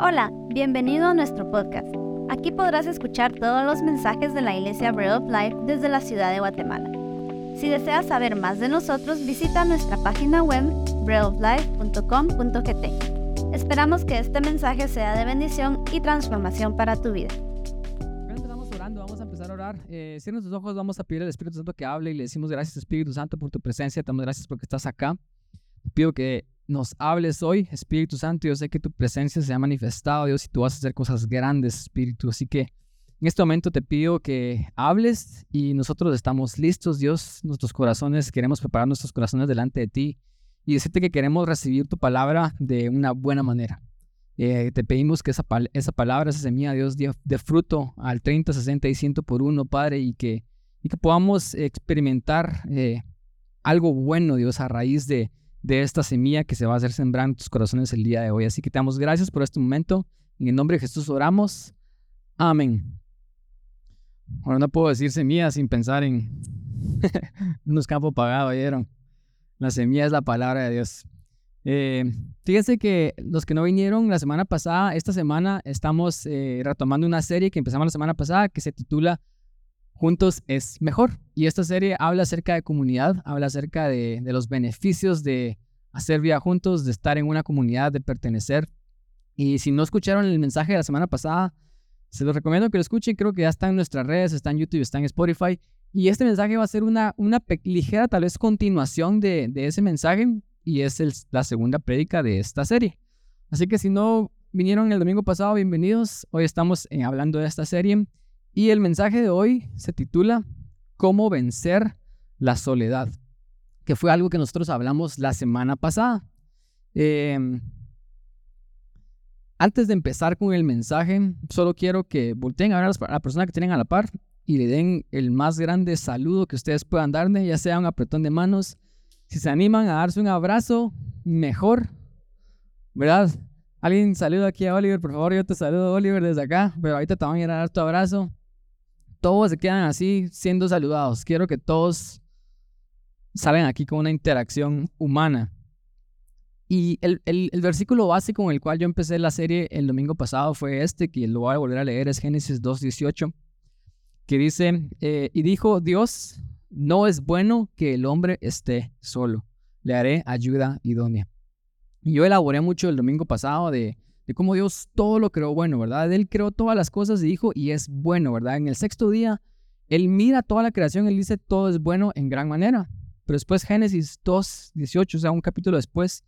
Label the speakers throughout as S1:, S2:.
S1: Hola, bienvenido a nuestro podcast. Aquí podrás escuchar todos los mensajes de la Iglesia Bread of Life desde la ciudad de Guatemala. Si deseas saber más de nosotros, visita nuestra página web breadoflife.com.gt. Esperamos que este mensaje sea de bendición y transformación para tu vida.
S2: Empezamos orando, vamos a empezar a orar. Eh, cierra tus ojos, vamos a pedir al Espíritu Santo que hable y le decimos gracias Espíritu Santo por tu presencia, te damos gracias porque estás acá. pido que nos hables hoy, Espíritu Santo. Yo sé que tu presencia se ha manifestado, Dios, y tú vas a hacer cosas grandes, Espíritu. Así que en este momento te pido que hables y nosotros estamos listos, Dios. Nuestros corazones, queremos preparar nuestros corazones delante de ti y decirte que queremos recibir tu palabra de una buena manera. Eh, te pedimos que esa, esa palabra, esa semilla, Dios, dé, fruto al 30, 60 y 100 por uno, Padre, y que, y que podamos experimentar eh, algo bueno, Dios, a raíz de, de esta semilla que se va a hacer sembrar en tus corazones el día de hoy. Así que te damos gracias por este momento. En el nombre de Jesús oramos. Amén. Ahora no puedo decir semilla sin pensar en unos campos pagados, ¿oyeron? La semilla es la palabra de Dios. Eh, fíjense que los que no vinieron la semana pasada, esta semana estamos eh, retomando una serie que empezamos la semana pasada que se titula juntos es mejor. Y esta serie habla acerca de comunidad, habla acerca de, los beneficios de hacer vida juntos, de estar en una comunidad, de pertenecer. Y si no escucharon el mensaje de la semana pasada, se los recomiendo que lo escuchen. Creo que ya está en nuestras redes, está en YouTube, está en Spotify. Y este mensaje va a ser una, una ligera, tal vez, continuación de, ese mensaje. Y es la segunda prédica de esta serie. Así que si no vinieron el domingo pasado, bienvenidos. Hoy estamos eh, hablando de esta serie. Y el mensaje de hoy se titula ¿Cómo vencer la soledad? Que fue algo que nosotros hablamos la semana pasada. Em, antes de empezar con el mensaje, solo quiero que volteen a ver a la persona que tienen a la par y le den el más grande saludo que ustedes puedan darle, ya sea un apretón de manos. Si se animan a darse un abrazo, mejor, ¿verdad? Alguien saluda aquí a Oliver, por favor, yo te saludo, Oliver, desde acá, pero ahorita te van a ir a dar tu abrazo todos se quedan así siendo saludados. Quiero que todos salgan aquí con una interacción humana. Y el, versículo básico con el cual yo empecé la serie el domingo pasado fue este, que lo voy a volver a leer, es Génesis 2.18, que dice, eh, y dijo Dios, no es bueno que el hombre esté solo, le haré ayuda idónea. Y yo elaboré mucho el domingo pasado de de cómo Dios todo lo creó bueno, ¿verdad? Él creó todas las cosas y dijo, y es bueno, ¿verdad? En el sexto día, Él mira toda la creación, Él dice, todo es bueno en gran manera. Pero después Génesis 2, 18, o sea, un capítulo después,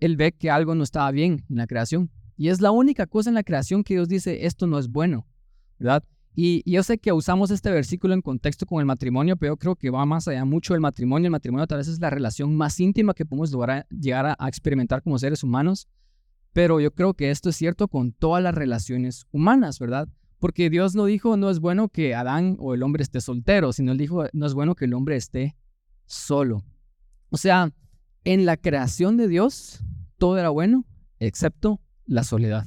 S2: Él ve que algo no estaba bien en la creación. Y es la única cosa en la creación que Dios dice, esto no es bueno, ¿verdad? Y, yo sé que usamos este versículo en contexto con el matrimonio, pero yo creo que va más allá mucho del matrimonio. El matrimonio tal vez es la relación más íntima que podemos llegar a experimentar como seres humanos. Pero yo creo que esto es cierto con todas las relaciones humanas, ¿verdad? Porque Dios no dijo no es bueno que Adán o el hombre esté soltero, sino él dijo no es bueno que el hombre esté solo. O sea, en la creación de Dios todo era bueno, excepto la soledad.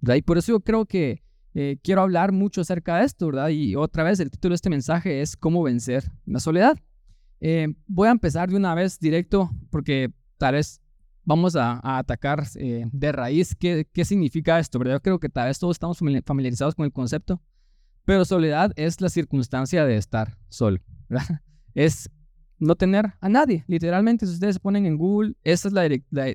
S2: ¿verdad? Y por eso yo creo que eh, quiero hablar mucho acerca de esto, ¿verdad? Y otra vez el título de este mensaje es cómo vencer la soledad. Eh, voy a empezar de una vez directo porque tal vez vamos a, atacar eh, de raíz qué, qué significa esto, ¿verdad? Yo creo que tal vez todos estamos familiarizados con el concepto, pero soledad es la circunstancia de estar solo, ¿verdad? Es no tener a nadie, literalmente, si ustedes ponen en Google, esa es la, la,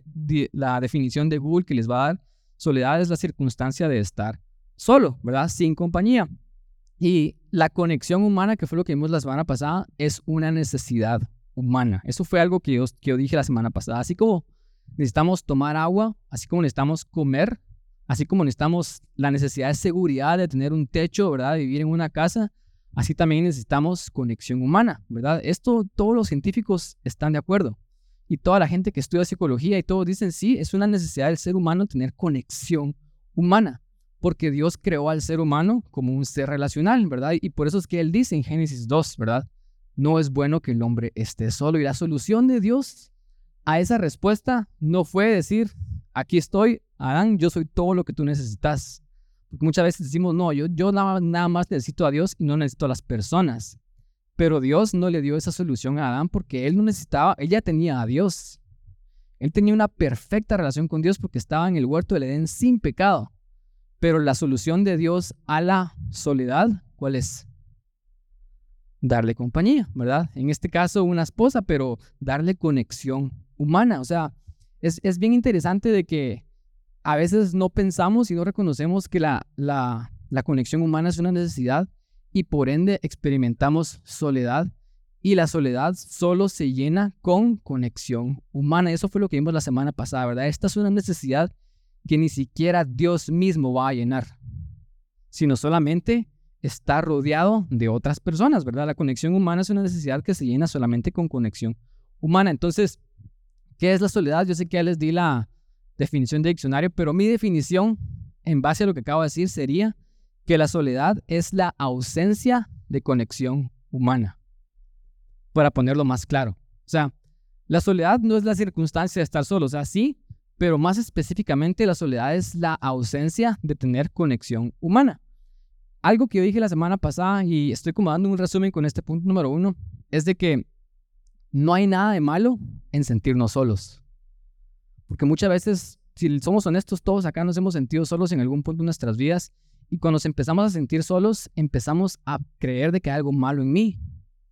S2: la definición de Google que les va a dar. Soledad es la circunstancia de estar solo, ¿verdad? Sin compañía. Y la conexión humana, que fue lo que vimos la semana pasada, es una necesidad humana. Eso fue algo que yo, que yo dije la semana pasada. Así como necesitamos tomar agua, así como necesitamos comer, así como necesitamos la necesidad de seguridad de tener un techo, ¿verdad? De vivir en una casa, así también necesitamos conexión humana, ¿verdad? Esto todos los científicos están de acuerdo. Y toda la gente que estudia psicología y todos dicen, sí, es una necesidad del ser humano tener conexión humana, porque Dios creó al ser humano como un ser relacional, ¿verdad? Y por eso es que Él dice en Génesis 2, ¿verdad? No es bueno que el hombre esté solo. Y la solución de Dios a esa respuesta no fue decir, aquí estoy, Adán, yo soy todo lo que tú necesitas. Porque muchas veces decimos, no, yo, yo nada, nada más necesito a Dios y no necesito a las personas. Pero Dios no le dio esa solución a Adán porque él no necesitaba, él ya tenía a Dios. Él tenía una perfecta relación con Dios porque estaba en el huerto del Edén sin pecado. Pero la solución de Dios a la soledad, ¿cuál es? Darle compañía, ¿verdad? En este caso una esposa, pero darle conexión humana. O sea, es, es bien interesante de que a veces no pensamos y no reconocemos que la, la, la conexión humana es una necesidad y por ende experimentamos soledad y la soledad solo se llena con conexión humana. Eso fue lo que vimos la semana pasada, ¿verdad? Esta es una necesidad que ni siquiera Dios mismo va a llenar, sino solamente está rodeado de otras personas, ¿verdad? La conexión humana es una necesidad que se llena solamente con conexión humana. Entonces, ¿qué es la soledad? Yo sé que ya les di la definición de diccionario, pero mi definición, en base a lo que acabo de decir, sería que la soledad es la ausencia de conexión humana. Para ponerlo más claro. O sea, la soledad no es la circunstancia de estar solo, o sea, sí, pero más específicamente la soledad es la ausencia de tener conexión humana. Algo que yo dije la semana pasada y estoy como dando un resumen con este punto número uno, es de que no hay nada de malo en sentirnos solos. Porque muchas veces, si somos honestos, todos acá nos hemos sentido solos en algún punto de nuestras vidas y cuando nos empezamos a sentir solos, empezamos a creer de que hay algo malo en mí.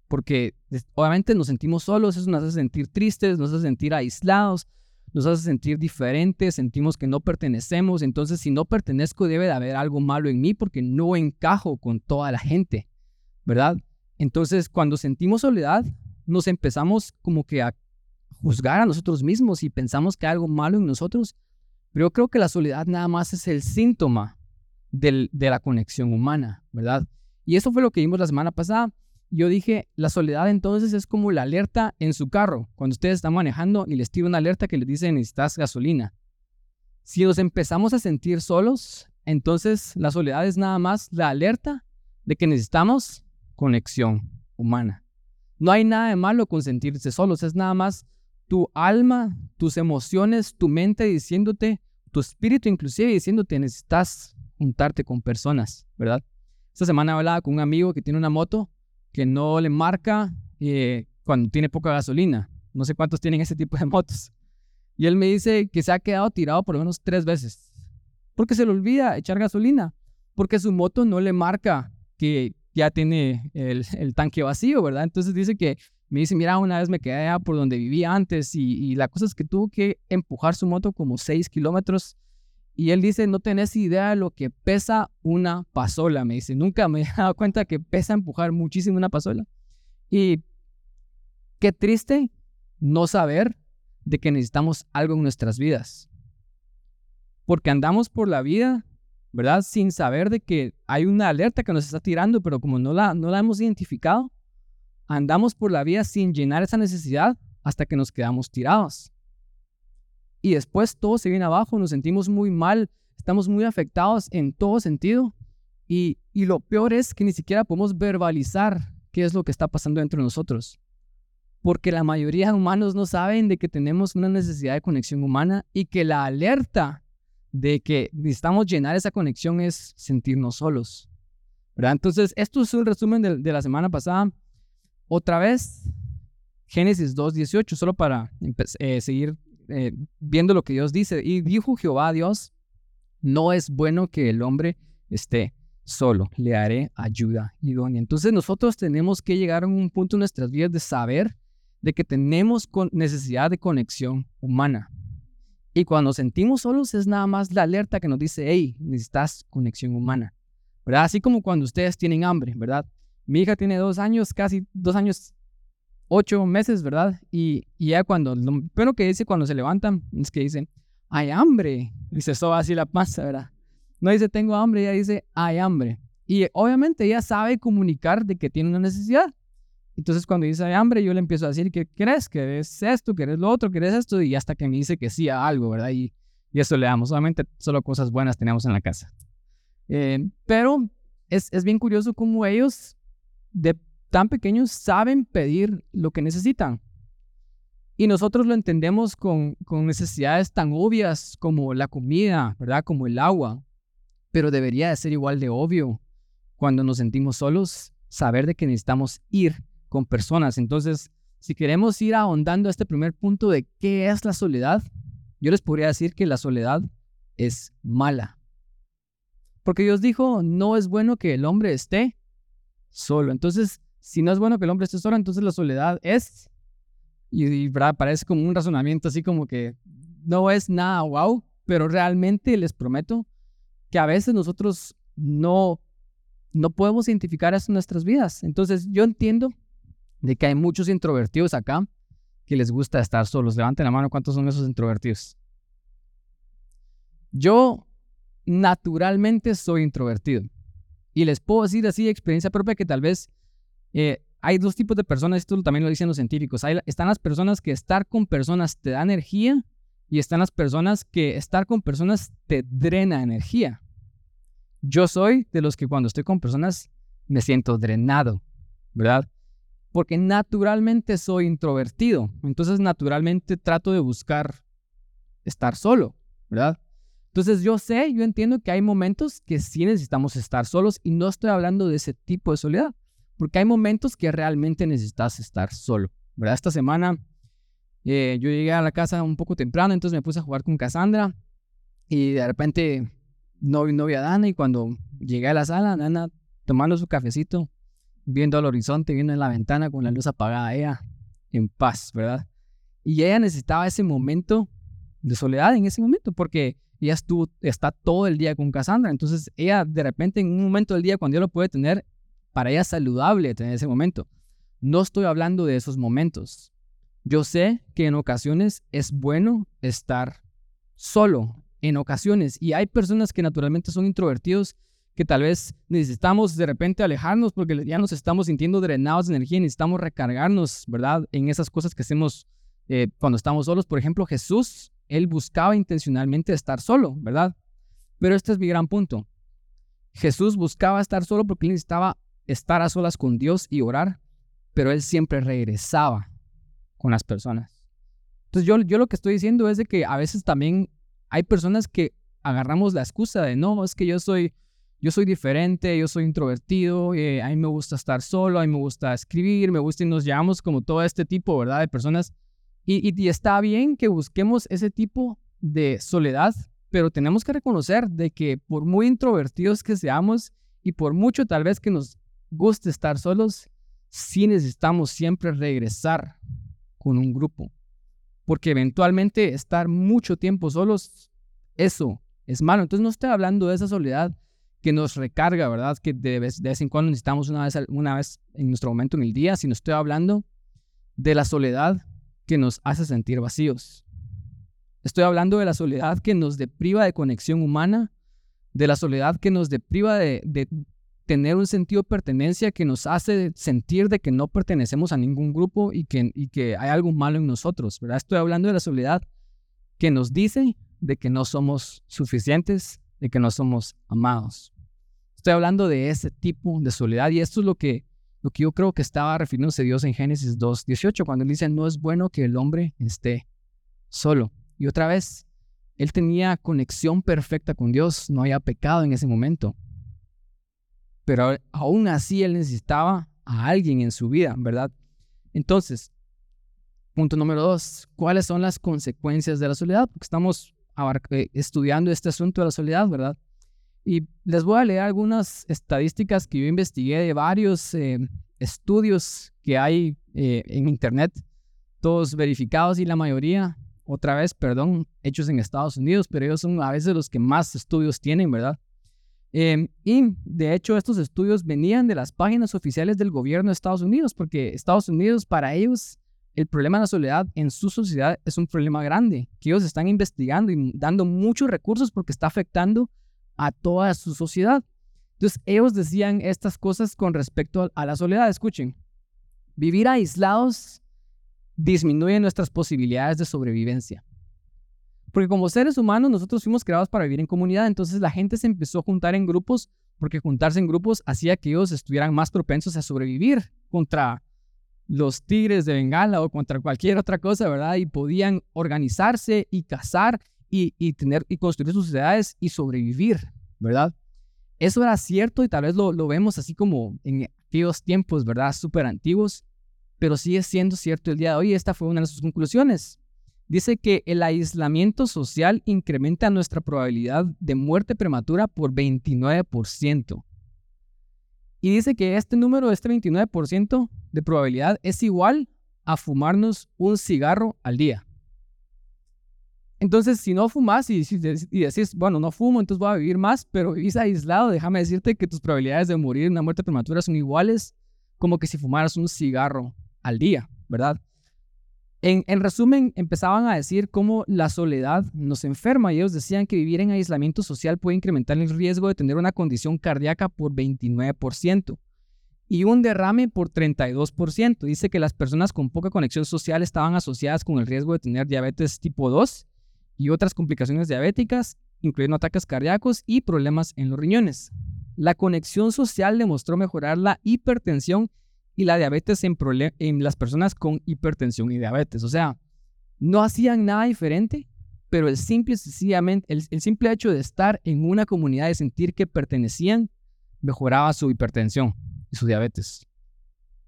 S2: Porque obviamente nos sentimos solos, eso nos hace sentir tristes, nos hace sentir aislados, nos hace sentir diferentes, sentimos que no pertenecemos. Entonces, si no pertenezco, debe de haber algo malo en mí porque no encajo con toda la gente, ¿verdad? Entonces, cuando sentimos soledad, nos empezamos como que a juzgar a nosotros mismos y pensamos que hay algo malo en nosotros. Pero yo creo que la soledad nada más es el síntoma de la conexión humana, ¿verdad? Y eso fue lo que vimos la semana pasada. Yo dije, la soledad entonces es como la alerta en su carro, cuando ustedes están manejando y les tira una alerta que les dice necesitas gasolina. Si nos empezamos a sentir solos, entonces la soledad es nada más la alerta de que necesitamos conexión humana. No hay nada de malo con sentirse solos, es nada más tu alma, tus emociones, tu mente diciéndote, tu espíritu inclusive diciéndote necesitas juntarte con personas, ¿verdad? Esta semana hablaba con un amigo que tiene una moto que no le marca eh, cuando tiene poca gasolina. No sé cuántos tienen ese tipo de motos. Y él me dice que se ha quedado tirado por lo menos tres veces. Porque se le olvida echar gasolina. Porque su moto no le marca que ya tiene el, tanque vacío, ¿verdad? Entonces dice que me dice, mira, una vez me quedé allá por donde vivía antes y, la cosa es que tuvo que empujar su moto como seis kilómetros y él dice, no tenés idea de lo que pesa una pasola. Me dice, nunca me he dado cuenta que pesa empujar muchísimo una pasola. Y qué triste no saber de que necesitamos algo en nuestras vidas. Porque andamos por la vida, ¿verdad? Sin saber de que hay una alerta que nos está tirando, pero como no la, no la hemos identificado, andamos por la vida sin llenar esa necesidad hasta que nos quedamos tirados y después todo se viene abajo, nos sentimos muy mal, estamos muy afectados en todo sentido y, y lo peor es que ni siquiera podemos verbalizar qué es lo que está pasando dentro de nosotros. Porque la mayoría de humanos no saben de que tenemos una necesidad de conexión humana y que la alerta de que necesitamos llenar esa conexión es sentirnos solos. ¿verdad? Entonces, esto es un resumen de, la semana pasada. Otra vez, Génesis 2.18, solo para eh, seguir eh, viendo lo que Dios dice. Y dijo Jehová a Dios, no es bueno que el hombre esté solo, le haré ayuda idónea. Entonces nosotros tenemos que llegar a un punto en nuestras vidas de saber de que tenemos necesidad de conexión humana. Y cuando sentimos solos es nada más la alerta que nos dice, hey, necesitas conexión humana. ¿Verdad? Así como cuando ustedes tienen hambre, ¿verdad? Mi hija tiene dos años, casi dos años ocho meses, ¿verdad? Y, ya cuando, lo primero que dice cuando se levantan es que dice, hay hambre. Dice, eso va así la panza, ¿verdad? No dice, tengo hambre, ella dice, hay hambre. Y obviamente ella sabe comunicar de que tiene una necesidad. Entonces cuando dice hambre, yo le empiezo a decir, ¿qué crees? ¿Querés esto? ¿Querés lo otro? ¿Querés esto? Y hasta que me dice que sí a algo, ¿verdad? Y, y eso le damos. Solamente solo cosas buenas tenemos en la casa. Eh, pero es, es bien curioso cómo ellos, de tan pequeños saben pedir lo que necesitan. Y nosotros lo entendemos con, con necesidades tan obvias como la comida, ¿verdad? Como el agua. Pero debería de ser igual de obvio cuando nos sentimos solos, saber de que necesitamos ir con personas. Entonces, si queremos ir ahondando a este primer punto de qué es la soledad, yo les podría decir que la soledad es mala. Porque Dios dijo, no es bueno que el hombre esté solo. Entonces, si no es bueno que el hombre esté solo, entonces la soledad es, y, parece como un razonamiento así como que no es nada wow, pero realmente les prometo que a veces nosotros no, no podemos identificar eso en nuestras vidas. Entonces, yo entiendo de que hay muchos introvertidos acá que les gusta estar solos. Levanten la mano, ¿cuántos son esos introvertidos? Yo naturalmente soy introvertido. Y les puedo decir así de experiencia propia que tal vez eh, hay dos tipos de personas, esto también lo dicen los científicos. están las personas que estar con personas te da energía y están las personas que estar con personas te drena energía. Yo soy de los que cuando estoy con personas me siento drenado, ¿verdad? Porque naturalmente soy introvertido, entonces naturalmente trato de buscar estar solo, ¿verdad? Entonces yo sé, yo entiendo que hay momentos que sí necesitamos estar solos y no estoy hablando de ese tipo de soledad, porque hay momentos que realmente necesitas estar solo, ¿verdad? Esta semana eh, yo llegué a la casa un poco temprano, entonces me puse a jugar con Cassandra y de repente no, no vi a Dana y cuando llegué a la sala, Dana tomando su cafecito, viendo al horizonte, viendo en la ventana con la luz apagada, ella en paz, ¿verdad? Y ella necesitaba ese momento de soledad en ese momento porque ella estuvo, está todo el día con Cassandra. Entonces, ella de repente en un momento del día, cuando ella lo puede tener, para ella es saludable tener ese momento. No estoy hablando de esos momentos. Yo sé que en ocasiones es bueno estar solo, en ocasiones. Y hay personas que naturalmente son introvertidos, que tal vez necesitamos de repente alejarnos porque ya nos estamos sintiendo drenados de energía y necesitamos recargarnos, ¿verdad? En esas cosas que hacemos eh, cuando estamos solos. Por ejemplo, Jesús él buscaba intencionalmente estar solo, ¿verdad? Pero este es mi gran punto. Jesús buscaba estar solo porque él necesitaba estar a solas con Dios y orar, pero él siempre regresaba con las personas. Entonces yo, yo lo que estoy diciendo es de que a veces también hay personas que agarramos la excusa de no, es que yo soy, yo soy diferente, yo soy introvertido, eh, a mí me gusta estar solo, a mí me gusta escribir, me gusta y nos llevamos como todo este tipo, ¿verdad? De personas y, está bien que busquemos ese tipo de soledad, pero tenemos que reconocer de que por muy introvertidos que seamos y por mucho tal vez que nos guste estar solos, sí necesitamos siempre regresar con un grupo. Porque eventualmente estar mucho tiempo solos, eso es malo. Entonces no estoy hablando de esa soledad que nos recarga, ¿verdad? Que de vez, de vez en cuando necesitamos una vez, una vez en nuestro momento en el día, sino estoy hablando de la soledad que nos hace sentir vacíos. Estoy hablando de la soledad que nos depriva de conexión humana, de la soledad que nos depriva de, tener un sentido de pertenencia que nos hace sentir de que no pertenecemos a ningún grupo y que, y que hay algo malo en nosotros, ¿verdad? Estoy hablando de la soledad que nos dice de que no somos suficientes, de que no somos amados. Estoy hablando de ese tipo de soledad y esto es lo que lo que yo creo que estaba refiriéndose Dios en Génesis 2, 18, cuando él dice, no es bueno que el hombre esté solo. Y otra vez, él tenía conexión perfecta con Dios, no había pecado en ese momento. Pero aún así él necesitaba a alguien en su vida, ¿verdad? Entonces, punto número dos, ¿cuáles son las consecuencias de la soledad? Porque estamos eh, estudiando este asunto de la soledad, ¿verdad? Y les voy a leer algunas estadísticas que yo investigué de varios eh, estudios que hay eh, en Internet, todos verificados y la mayoría, otra vez, perdón, hechos en Estados Unidos, pero ellos son a veces los que más estudios tienen, ¿verdad? Em, y de hecho estos estudios venían de las páginas oficiales del gobierno de Estados Unidos, porque Estados Unidos para ellos el problema de la soledad en su sociedad es un problema grande, que ellos están investigando y dando muchos recursos porque está afectando a toda su sociedad. Entonces ellos decían estas cosas con respecto a la soledad. Escuchen, vivir aislados disminuye nuestras posibilidades de sobrevivencia. Porque como seres humanos nosotros fuimos creados para vivir en comunidad, entonces la gente se empezó a juntar en grupos porque juntarse en grupos hacía que ellos estuvieran más propensos a sobrevivir contra los tigres de Bengala o contra cualquier otra cosa, ¿verdad? Y podían organizarse y cazar y, tener y construir sus sociedades y sobrevivir, ¿verdad? Eso era cierto y tal vez lo, lo vemos así como en aquellos tiempos, ¿verdad? Súper antiguos, pero sigue siendo cierto el día de hoy. Esta fue una de sus conclusiones. dice que el aislamiento social incrementa nuestra probabilidad de muerte prematura por 29%. Y dice que este número, este 29% de probabilidad es igual a fumarnos un cigarro al día. Entonces, si no fumas y, y, decís, bueno, no fumo, entonces voy a vivir más, pero vivís aislado, déjame decirte que tus probabilidades de morir en una muerte prematura son iguales como que si fumaras un cigarro al día, ¿verdad? En, resumen, empezaban a decir cómo la soledad nos enferma y ellos decían que vivir en aislamiento social puede incrementar el riesgo de tener una condición cardíaca por 29% y un derrame por 32%. Dice que las personas con poca conexión social estaban asociadas con el riesgo de tener diabetes tipo 2 y otras complicaciones diabéticas, incluyendo ataques cardíacos y problemas en los riñones. La conexión social demostró mejorar la hipertensión y la diabetes en, las personas con hipertensión y diabetes. O sea, no hacían nada diferente, pero el simple, hecho de estar en una comunidad, y sentir que pertenecían, mejoraba su hipertensión y su diabetes.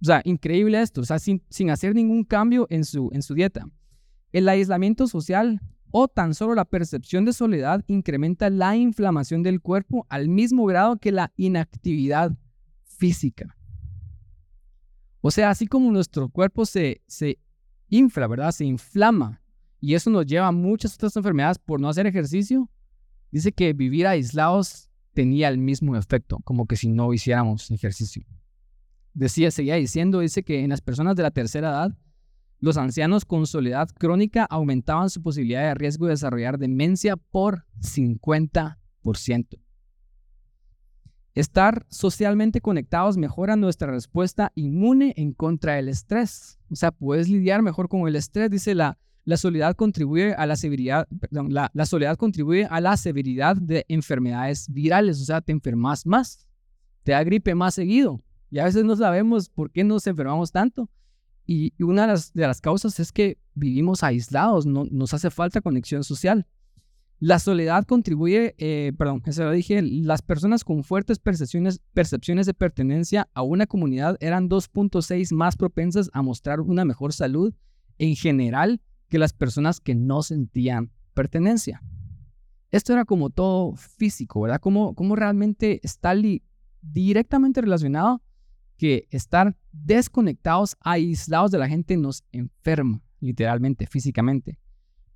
S2: O sea, increíble esto, o sea, sin, sin hacer ningún cambio en su, en su dieta. El aislamiento social o tan solo la percepción de soledad incrementa la inflamación del cuerpo al mismo grado que la inactividad física. O sea, así como nuestro cuerpo se, se infla, ¿verdad? Se inflama y eso nos lleva a muchas otras enfermedades por no hacer ejercicio, dice que vivir aislados tenía el mismo efecto, como que si no hiciéramos ejercicio. Decía, seguía diciendo, dice que en las personas de la tercera edad, los ancianos con soledad crónica aumentaban su posibilidad de riesgo de desarrollar demencia por 50%. Estar socialmente conectados mejora nuestra respuesta inmune en contra del estrés. O sea, puedes lidiar mejor con el estrés, dice la, la soledad contribuye a la severidad, la, la soledad contribuye a la severidad de enfermedades virales, o sea, te enfermas más, te da gripe más seguido. Y a veces no sabemos por qué nos enfermamos tanto. Y, una de las, de las, causas es que vivimos aislados, no, nos hace falta conexión social. La soledad contribuye, eh, perdón, eso lo dije, las personas con fuertes percepciones, percepciones de pertenencia a una comunidad eran 2.6 más propensas a mostrar una mejor salud en general que las personas que no sentían pertenencia. Esto era como todo físico, ¿verdad? Como, como realmente está directamente relacionado que estar desconectados, aislados de la gente nos enferma, literalmente, físicamente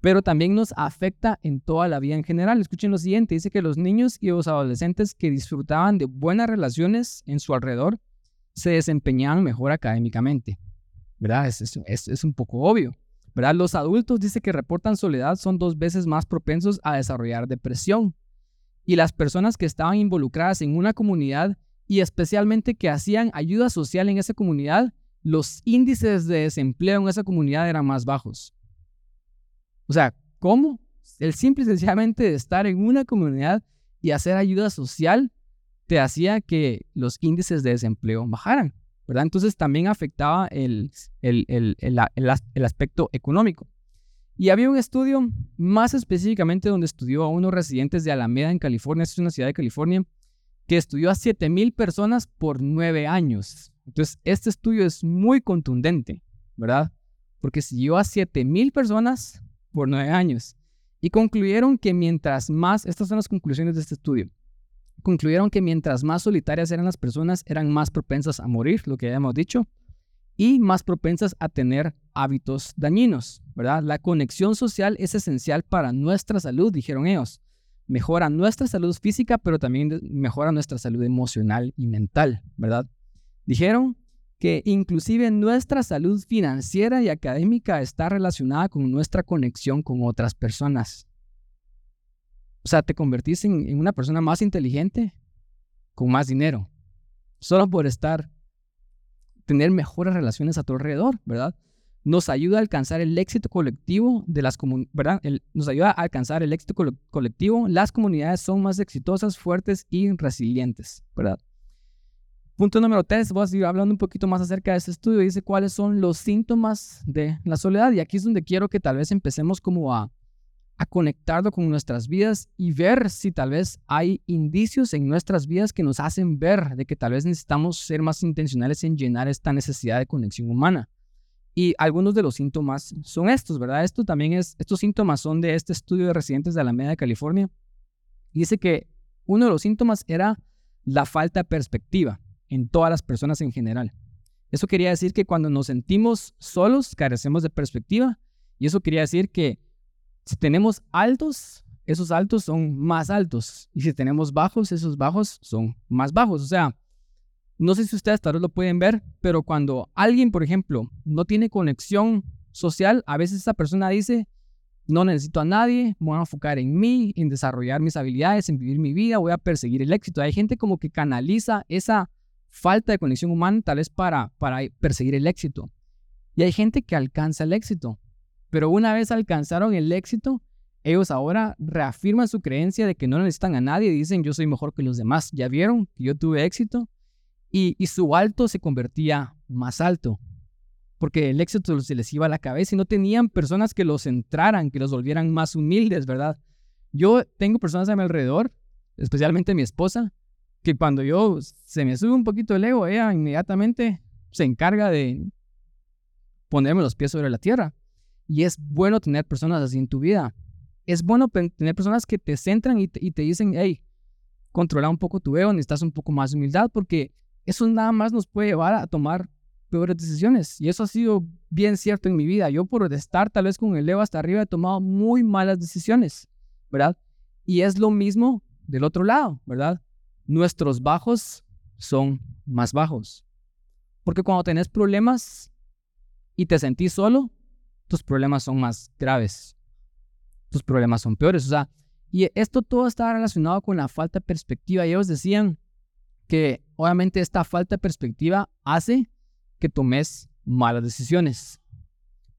S2: pero también nos afecta en toda la vida en general. Escuchen lo siguiente, dice que los niños y los adolescentes que disfrutaban de buenas relaciones en su alrededor se desempeñaban mejor académicamente. ¿Verdad? Es, es, es un poco obvio. ¿Verdad? Los adultos, dice que reportan soledad, son dos veces más propensos a desarrollar depresión. Y las personas que estaban involucradas en una comunidad y especialmente que hacían ayuda social en esa comunidad, los índices de desempleo en esa comunidad eran más bajos. O sea, ¿cómo? El simple y sencillamente de estar en una comunidad y hacer ayuda social te hacía que los índices de desempleo bajaran, ¿verdad? Entonces también afectaba el, el, el, el, aspecto económico. Y había un estudio más específicamente donde estudió a unos residentes de Alameda en California, es una ciudad de California, que estudió a 7.000 personas por 9 años. Entonces, este estudio es muy contundente, ¿verdad? Porque siguió a 7.000 personas por nueve años. Y concluyeron que mientras más, estas son las conclusiones de este estudio, concluyeron que mientras más solitarias eran las personas, eran más propensas a morir, lo que ya hemos dicho, y más propensas a tener hábitos dañinos, ¿verdad? La conexión social es esencial para nuestra salud, dijeron ellos. Mejora nuestra salud física, pero también mejora nuestra salud emocional y mental, ¿verdad? Dijeron que inclusive nuestra salud financiera y académica está relacionada con nuestra conexión con otras personas. O sea, te convertís en, una persona más inteligente con más dinero, solo por estar, tener mejores relaciones a tu alrededor, ¿verdad? Nos ayuda a alcanzar el éxito colectivo de las ¿verdad? nos ayuda a alcanzar el éxito colectivo. Las comunidades son más exitosas, fuertes y resilientes, ¿verdad? Punto número tres, voy a seguir hablando un poquito más acerca de este estudio. Dice cuáles son los síntomas de la soledad. Y aquí es donde quiero que tal vez empecemos como a, a conectarlo con nuestras vidas y ver si tal vez hay indicios en nuestras vidas que nos hacen ver de que tal vez necesitamos ser más intencionales en llenar esta necesidad de conexión humana. Y algunos de los síntomas son estos, ¿verdad? Esto también es, estos síntomas son de este estudio de residentes de la Media de California. Dice que uno de los síntomas era la falta de perspectiva en todas las personas en general. Eso quería decir que cuando nos sentimos solos, carecemos de perspectiva. Y eso quería decir que si tenemos altos, esos altos son más altos. Y si tenemos bajos, esos bajos son más bajos. O sea, no sé si ustedes tal vez lo pueden ver, pero cuando alguien, por ejemplo, no tiene conexión social, a veces esa persona dice, no necesito a nadie, me voy a enfocar en mí, en desarrollar mis habilidades, en vivir mi vida, voy a perseguir el éxito. Hay gente como que canaliza esa falta de conexión humana tal vez para, para perseguir el éxito. Y hay gente que alcanza el éxito, pero una vez alcanzaron el éxito, ellos ahora reafirman su creencia de que no necesitan a nadie y dicen yo soy mejor que los demás. Ya vieron que yo tuve éxito, y, su alto se convertía más alto, porque el éxito se les iba a la cabeza y no tenían personas que los centraran, que los volvieran más humildes, ¿verdad? Yo tengo personas a mi alrededor, especialmente mi esposa, que cuando yo se me sube un poquito el ego, ella inmediatamente se encarga de ponerme los pies sobre la tierra. Y es bueno tener personas así en tu vida. Es bueno tener personas que te centran y te, y te dicen, hey, controla un poco tu ego, necesitas un poco más humildad, porque eso nada más nos puede llevar a tomar peores decisiones. Y eso ha sido bien cierto en mi vida. Yo por estar tal vez con el ego hasta arriba he tomado muy malas decisiones, ¿verdad? Y es lo mismo del otro lado, ¿verdad? Nuestros bajos son más bajos. Porque cuando tenés problemas y te sentís solo, tus problemas son más graves. Tus problemas son peores. O sea, y esto todo está relacionado con la falta de perspectiva. Y ellos decían, que obviamente esta falta de perspectiva hace que tomes malas decisiones.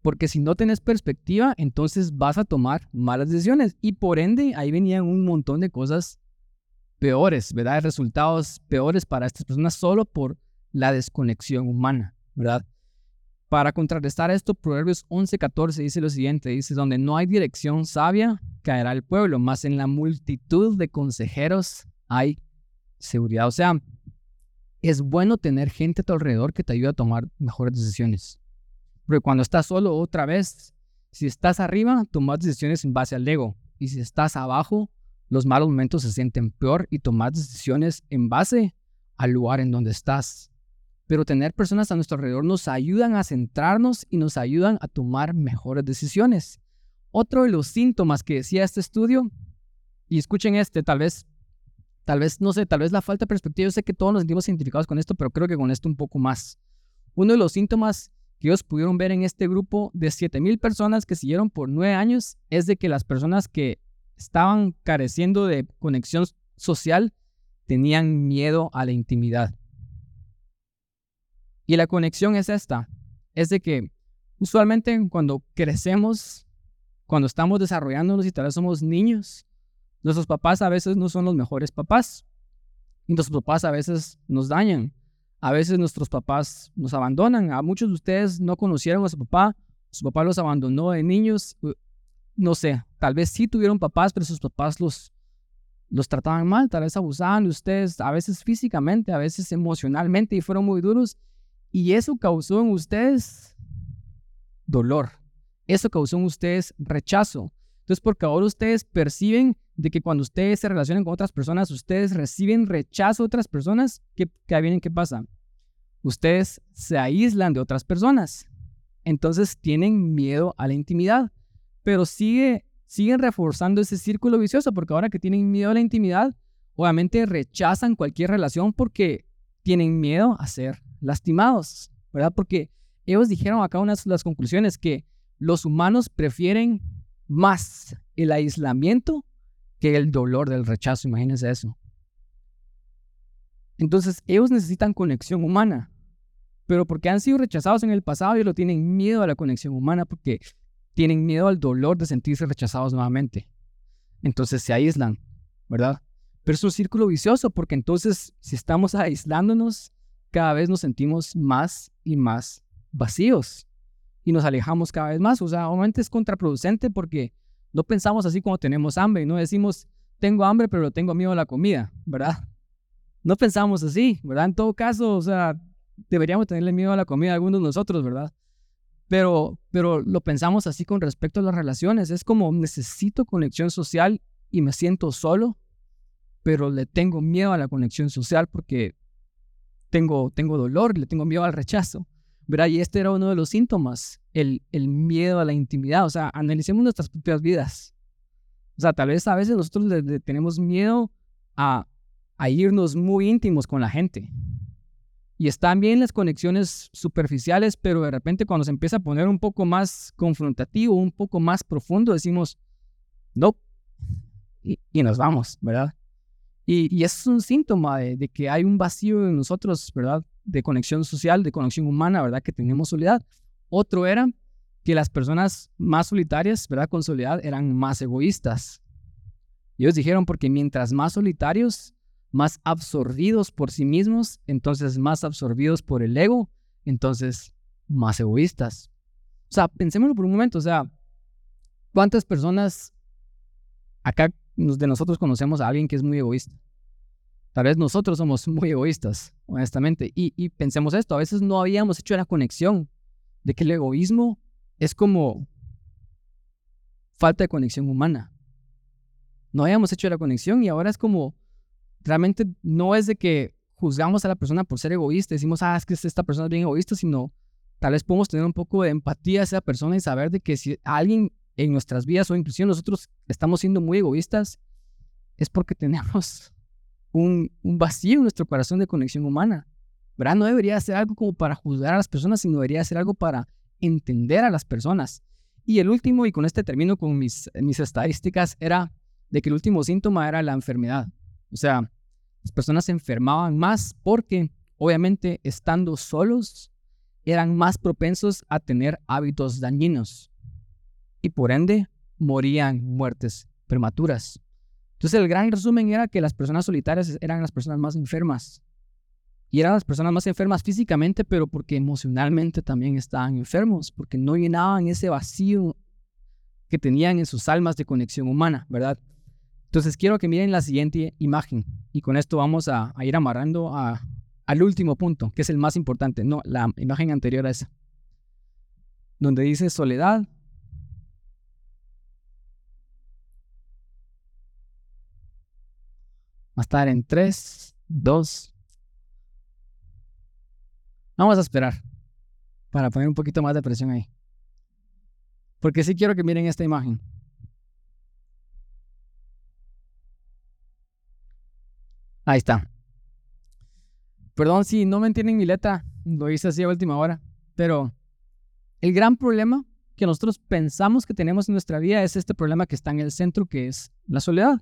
S2: Porque si no tienes perspectiva, entonces vas a tomar malas decisiones. Y por ende, ahí venían un montón de cosas peores, ¿verdad? Resultados peores para estas personas solo por la desconexión humana, ¿verdad? Para contrarrestar esto, Proverbios 11:14 dice lo siguiente, dice, donde no hay dirección sabia, caerá el pueblo, más en la multitud de consejeros hay seguridad. O sea, es bueno tener gente a tu alrededor que te ayude a tomar mejores decisiones. Porque cuando estás solo, otra vez, si estás arriba, tomas decisiones en base al ego. Y si estás abajo, los malos momentos se sienten peor y tomas decisiones en base al lugar en donde estás. Pero tener personas a nuestro alrededor nos ayudan a centrarnos y nos ayudan a tomar mejores decisiones. Otro de los síntomas que decía este estudio, y escuchen este, tal vez Tal vez, no sé, tal vez la falta de perspectiva. Yo sé que todos nos sentimos identificados con esto, pero creo que con esto un poco más. Uno de los síntomas que ellos pudieron ver en este grupo de 7000 personas que siguieron por nueve años es de que las personas que estaban careciendo de conexión social tenían miedo a la intimidad. Y la conexión es esta, es de que usualmente cuando crecemos, cuando estamos desarrollándonos y tal vez somos niños, Nuestros papás a veces no son los mejores papás. Y nuestros papás a veces nos dañan. A veces nuestros papás nos abandonan. A muchos de ustedes no conocieron a su papá. Su papá los abandonó de niños. No sé, tal vez sí tuvieron papás, pero sus papás los, los trataban mal. Tal vez abusaban de ustedes, a veces físicamente, a veces emocionalmente y fueron muy duros. Y eso causó en ustedes dolor. Eso causó en ustedes rechazo. Entonces, porque ahora ustedes perciben de que cuando ustedes se relacionan con otras personas, ustedes reciben rechazo de otras personas, ¿qué, qué vienen? ¿Qué pasa? Ustedes se aíslan de otras personas. Entonces tienen miedo a la intimidad. Pero sigue, siguen reforzando ese círculo vicioso porque ahora que tienen miedo a la intimidad, obviamente rechazan cualquier relación porque tienen miedo a ser lastimados, ¿verdad? Porque ellos dijeron acá unas las conclusiones que los humanos prefieren más el aislamiento que el dolor del rechazo, imagínense eso. Entonces, ellos necesitan conexión humana, pero porque han sido rechazados en el pasado, ellos lo tienen miedo a la conexión humana porque tienen miedo al dolor de sentirse rechazados nuevamente. Entonces se aíslan, ¿verdad? Pero es un círculo vicioso porque entonces si estamos aislándonos, cada vez nos sentimos más y más vacíos y nos alejamos cada vez más. O sea, obviamente es contraproducente porque no pensamos así como tenemos hambre no decimos, tengo hambre, pero tengo miedo a la comida, ¿verdad? No pensamos así, ¿verdad? En todo caso, o sea, deberíamos tenerle miedo a la comida a algunos de nosotros, ¿verdad? Pero, pero lo pensamos así con respecto a las relaciones. Es como necesito conexión social y me siento solo, pero le tengo miedo a la conexión social porque tengo, tengo dolor, le tengo miedo al rechazo. ¿Verdad? Y este era uno de los síntomas, el, el miedo a la intimidad. O sea, analicemos nuestras propias vidas. O sea, tal vez a veces nosotros le, tenemos miedo a, a irnos muy íntimos con la gente. Y están bien las conexiones superficiales, pero de repente cuando se empieza a poner un poco más confrontativo, un poco más profundo, decimos, no, y, y nos vamos, ¿verdad? Y, y, eso es un síntoma de, de, que hay un vacío en nosotros, ¿verdad? De conexión social, de conexión humana, ¿verdad? Que tenemos soledad. Otro era que las personas más solitarias, ¿verdad? Con soledad eran más egoístas. Y ellos dijeron, porque mientras más solitarios, más absorbidos por sí mismos, entonces más absorbidos por el ego, entonces más egoístas. O sea, pensémoslo por un momento, o sea, ¿cuántas personas acá de nosotros conocemos a alguien que es muy egoísta? Tal vez nosotros somos muy egoístas, honestamente, y, y pensemos esto, a veces no habíamos hecho la conexión de que el egoísmo es como falta de conexión humana. No habíamos hecho la conexión y ahora es como realmente no es de que juzgamos a la persona por ser egoísta, decimos, ah, es que esta persona es bien egoísta, sino tal vez podemos tener un poco de empatía a esa persona y saber de que si alguien en nuestras vidas o inclusive nosotros estamos siendo muy egoístas, es porque tenemos un, vacío en nuestro corazón de conexión humana. ¿Verdad? No debería ser algo como para juzgar a las personas, sino debería ser algo para entender a las personas. Y el último, y con este termino con mis, estadísticas, era de que el último síntoma era la enfermedad. O sea, las personas enfermaban más porque, obviamente, estando solos, eran más propensos a tener hábitos dañinos y por ende morían muertes prematuras. Entonces el gran resumen era que las personas solitarias eran las personas más enfermas. Y eran las personas más enfermas físicamente, pero porque emocionalmente también estaban enfermos, porque no llenaban ese vacío que tenían en sus almas de conexión humana, ¿verdad? Entonces quiero que miren la siguiente imagen y con esto vamos a, ir amarrando al último punto, que es el más importante, no, la imagen anterior a esa, donde dice soledad. Va a estar en 3, 2. Vamos a esperar para poner un poquito más de presión ahí. Porque sí quiero que miren esta imagen. Ahí está. Perdón si no me entienden mi letra, lo hice así a última hora, pero el gran problema que nosotros pensamos que tenemos en nuestra vida es este problema que está en el centro, que es la soledad.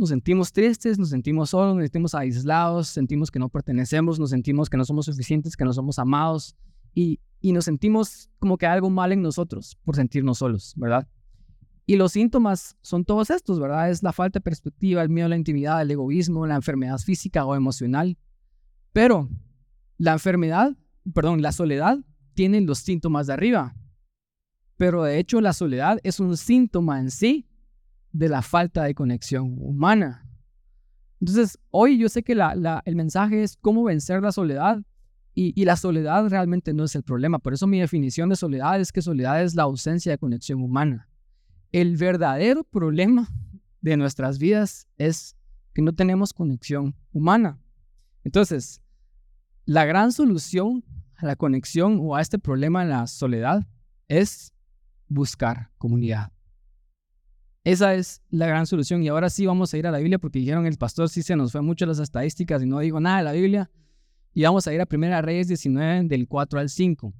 S2: Nos sentimos tristes, nos sentimos solos, nos sentimos aislados, sentimos que no pertenecemos, nos sentimos que no somos suficientes, que no somos amados y, y nos sentimos como que hay algo mal en nosotros por sentirnos solos, ¿verdad? Y los síntomas son todos estos, ¿verdad? Es la falta de perspectiva, el miedo a la intimidad, el egoísmo, la enfermedad física o emocional. Pero la enfermedad, perdón, la soledad tiene los síntomas de arriba. Pero de hecho la soledad es un síntoma en sí de la falta de conexión humana. Entonces, hoy yo sé que el mensaje es cómo vencer la soledad y, y, la soledad realmente no es el problema. Por eso mi definición de soledad es que soledad es la ausencia de conexión humana. El verdadero problema de nuestras vidas es que no tenemos conexión humana. Entonces, la gran solución a la conexión o a este problema de la soledad es buscar comunidad. Esa es la gran solución. Y ahora sí vamos a ir a la Biblia porque dijeron el pastor sí se nos fue mucho las estadísticas y no digo nada de la Biblia. Y vamos a ir a Primera Reyes 19 del 4 al 5.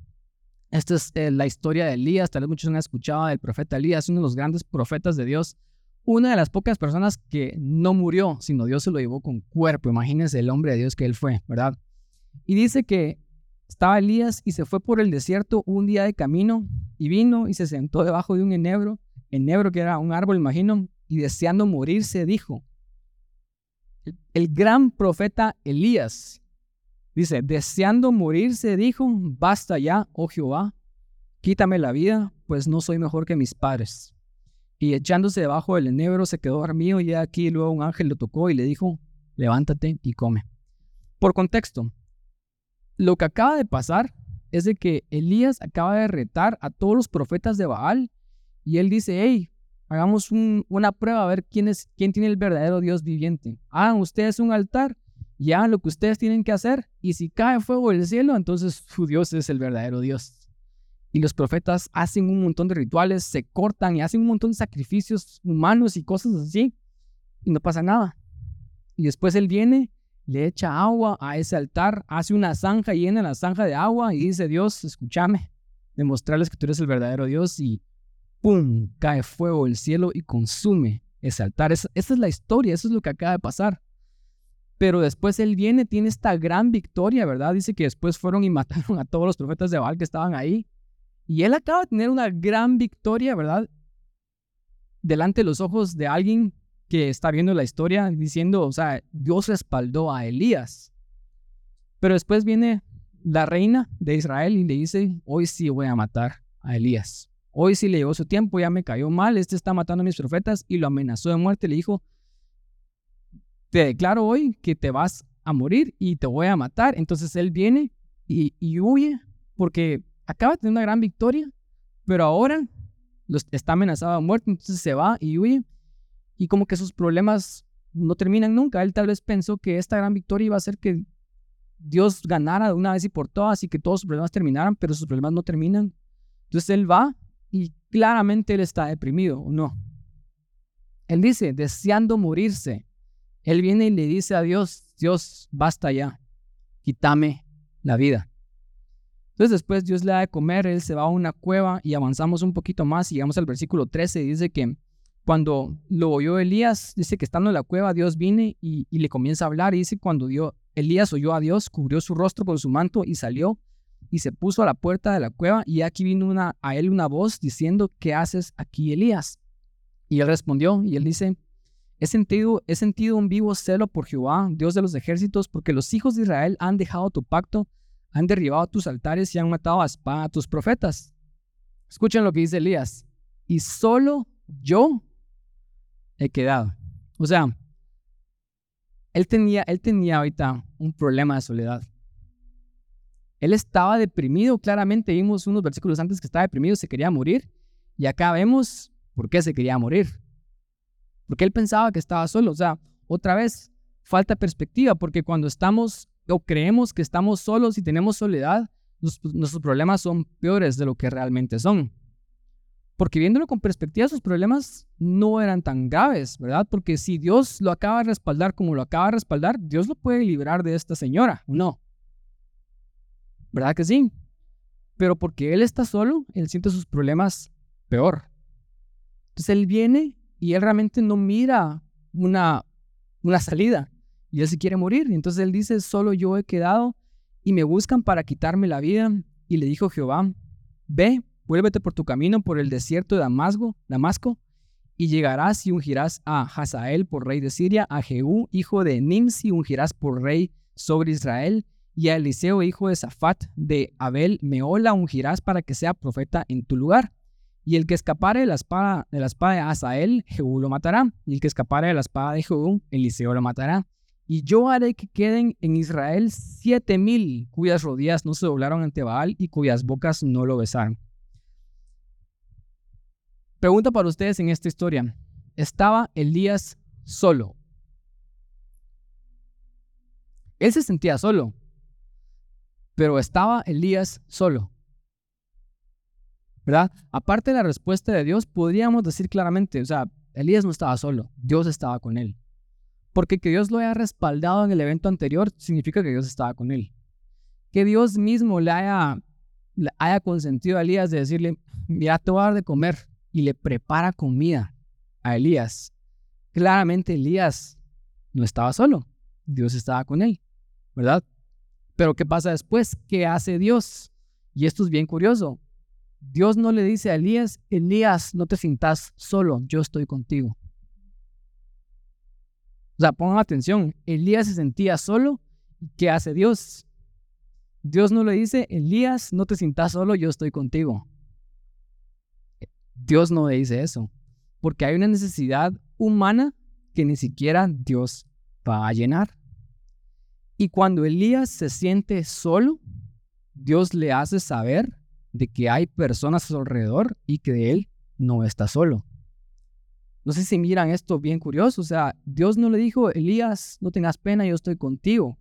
S2: Esta es eh, la historia de Elías, tal vez muchos han escuchado del profeta Elías, uno de los grandes profetas de Dios, una de las pocas personas que no murió, sino Dios se lo llevó con cuerpo. Imagínense el hombre de Dios que él fue, ¿verdad? Y dice que estaba Elías y se fue por el desierto un día de camino y vino y se sentó debajo de un enebro, enebro que era un árbol, imagino, y deseando morirse dijo, el gran profeta Elías, Dice, deseando morirse, dijo, basta ya, oh Jehová, quítame la vida, pues no soy mejor que mis padres. Y echándose debajo del enebro se quedó dormido y aquí luego un ángel lo tocó y le dijo, levántate y come. Por contexto, lo que acaba de pasar es de que Elías acaba de retar a todos los profetas de Baal y él dice, hey, hagamos una prueba a ver quién, es, quién tiene el verdadero Dios viviente. Hagan ustedes un altar y hagan lo que ustedes tienen que hacer y si cae fuego del cielo, entonces su Dios es el verdadero Dios. Y los profetas hacen un montón de rituales, se cortan y hacen un montón de sacrificios humanos y cosas así y no pasa nada. Y después él viene le echa agua a ese altar, hace una zanja llena la zanja de agua y dice, Dios, escúchame, demostrarles que tú eres el verdadero Dios y ¡pum! cae fuego del cielo y consume ese altar. Esa, es la historia, eso es lo que acaba de pasar. Pero después él viene, tiene esta gran victoria, ¿verdad? Dice que después fueron y mataron a todos los profetas de Baal que estaban ahí. Y él acaba de tener una gran victoria, ¿verdad? Delante de los ojos de alguien que está viendo la historia diciendo, o sea, Dios respaldó a Elías. Pero después viene la reina de Israel y le dice, hoy sí voy a matar a Elías. Hoy sí le llegó su tiempo, ya me cayó mal, este está matando a mis profetas y lo amenazó de muerte. Le dijo, te declaro hoy que te vas a morir y te voy a matar. Entonces él viene y, y huye porque acaba de tener una gran victoria, pero ahora los, está amenazado de muerte, entonces se va y huye y como que sus problemas no terminan nunca. Él tal vez pensó que esta gran victoria iba a hacer que Dios ganara de una vez y por todas y que todos sus problemas terminaran, pero sus problemas no terminan. Entonces él va y claramente él está deprimido, ¿o no? Él dice, deseando morirse. Él viene y le dice a Dios, Dios, basta ya, quítame la vida. Entonces después Dios le da de comer, él se va a una cueva y avanzamos un poquito más y llegamos al versículo 13 y dice que cuando lo oyó Elías, dice que estando en la cueva, Dios vine y, le comienza a hablar. Y dice, cuando dio, Elías oyó a Dios, cubrió su rostro con su manto y salió y se puso a la puerta de la cueva. Y aquí vino a él una voz diciendo, ¿qué haces aquí, Elías? Y él respondió, y él dice, he sentido, he sentido un vivo celo por Jehová, Dios de los ejércitos, porque los hijos de Israel han dejado tu pacto, han derribado tus altares y han matado a espada a tus profetas. Escuchen lo que dice Elías. Y solo yo he quedado. O sea, él tenía, él tenía ahorita un problema de soledad. Él estaba deprimido, claramente vimos unos versículos antes que estaba deprimido, se quería morir. Y acá vemos por qué se quería morir. Porque él pensaba que estaba solo. O sea, otra vez, falta perspectiva, porque cuando estamos o creemos que estamos solos y tenemos soledad, nuestros problemas son peores de lo que realmente son. Porque viéndolo con perspectiva, sus problemas no eran tan graves, ¿verdad? Porque si Dios lo acaba de respaldar como lo acaba de respaldar, Dios lo puede librar de esta señora, no? ¿Verdad que sí? Pero porque él está solo, él siente sus problemas peor. Entonces él viene y él realmente no mira una, una salida y él se quiere morir. Entonces él dice, solo yo he quedado y me buscan para quitarme la vida. Y le dijo Jehová, ve, Vuélvete por tu camino por el desierto de Damasco, Damasco y llegarás y ungirás a Hazael por rey de Siria, a Jehú, hijo de Nimsi, ungirás por rey sobre Israel, y a Eliseo, hijo de Safat, de Abel, Meola, ungirás para que sea profeta en tu lugar. Y el que escapare de la espada de, la espada de Hazael, Jehú lo matará. Y el que escapare de la espada de Jehú, Eliseo lo matará. Y yo haré que queden en Israel siete mil cuyas rodillas no se doblaron ante Baal y cuyas bocas no lo besaron. Pregunta para ustedes en esta historia. ¿Estaba Elías solo? Él se sentía solo, pero estaba Elías solo. ¿Verdad? Aparte de la respuesta de Dios, podríamos decir claramente, o sea, Elías no estaba solo, Dios estaba con él. Porque que Dios lo haya respaldado en el evento anterior significa que Dios estaba con él. Que Dios mismo le haya, le haya consentido a Elías de decirle, ya te voy a dar de comer, y le prepara comida a Elías. Claramente Elías no estaba solo, Dios estaba con él, ¿verdad? Pero ¿qué pasa después? ¿Qué hace Dios? Y esto es bien curioso. Dios no le dice a Elías, Elías, no te sientas solo, yo estoy contigo. O sea, pongan atención, Elías se sentía solo, ¿qué hace Dios? Dios no le dice, Elías, no te sientas solo, yo estoy contigo. Dios no dice eso, porque hay una necesidad humana que ni siquiera Dios va a llenar. Y cuando Elías se siente solo, Dios le hace saber de que hay personas a su alrededor y que él no está solo. No sé si miran esto bien curioso. O sea, Dios no le dijo, Elías, no tengas pena, yo estoy contigo.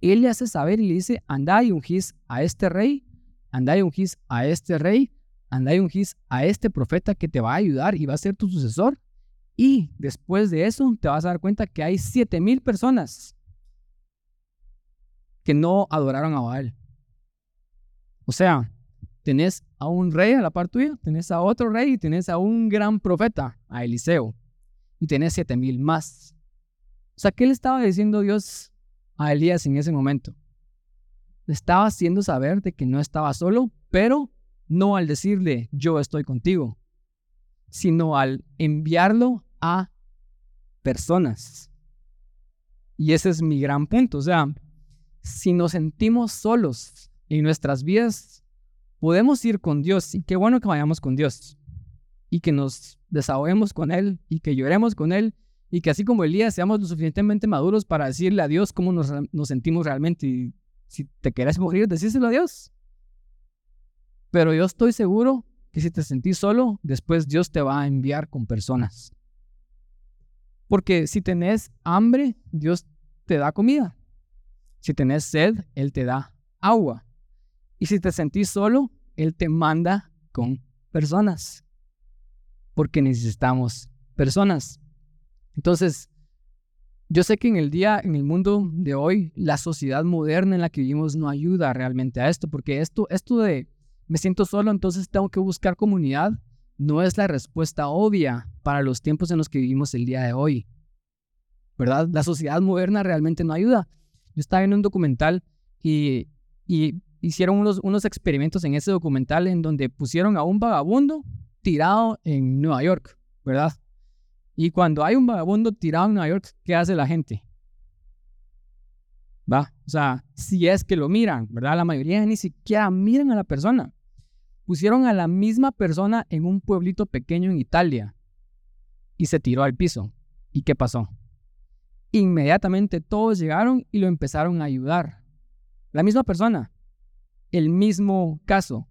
S2: Él le hace saber y le dice, anda y ungís a este rey, anda y ungís a este rey, anda y ungís a este profeta que te va a ayudar y va a ser tu sucesor. Y después de eso te vas a dar cuenta que hay siete mil personas que no adoraron a Baal. O sea, tenés a un rey a la par tuya, tenés a otro rey y tenés a un gran profeta, a Eliseo, y tenés siete mil más. O sea, ¿qué le estaba diciendo Dios a Elías en ese momento? Le estaba haciendo saber de que no estaba solo, pero no al decirle yo estoy contigo, sino al enviarlo a personas. Y ese es mi gran punto. O sea, si nos sentimos solos en nuestras vidas, podemos ir con Dios. Y qué bueno que vayamos con Dios. Y que nos desahoguemos con Él y que lloremos con Él. Y que así como Elías seamos lo suficientemente maduros para decirle a Dios cómo nos, sentimos realmente. Y si te quieres morir, decíselo a Dios. Pero yo estoy seguro que si te sentís solo, después Dios te va a enviar con personas. Porque si tenés hambre, Dios te da comida. Si tenés sed, Él te da agua. Y si te sentís solo, Él te manda con personas. Porque necesitamos personas. Entonces, yo sé que en el día, en el mundo de hoy, la sociedad moderna en la que vivimos no ayuda realmente a esto, porque esto, esto de me siento solo, entonces tengo que buscar comunidad, no es la respuesta obvia para los tiempos en los que vivimos el día de hoy. ¿Verdad? La sociedad moderna realmente no ayuda. Yo estaba viendo un documental y, hicieron unos, unos experimentos en ese documental en donde pusieron a un vagabundo tirado en Nueva York, ¿verdad? Y cuando hay un vagabundo tirado en Nueva York, ¿qué hace la gente? ¿Va? O sea, si es que lo miran, ¿verdad? La mayoría ni siquiera miran a la persona. Pusieron a la misma persona en un pueblito pequeño en Italia y se tiró al piso. ¿Y qué pasó? Inmediatamente todos llegaron y lo empezaron a ayudar. La misma persona, el mismo caso.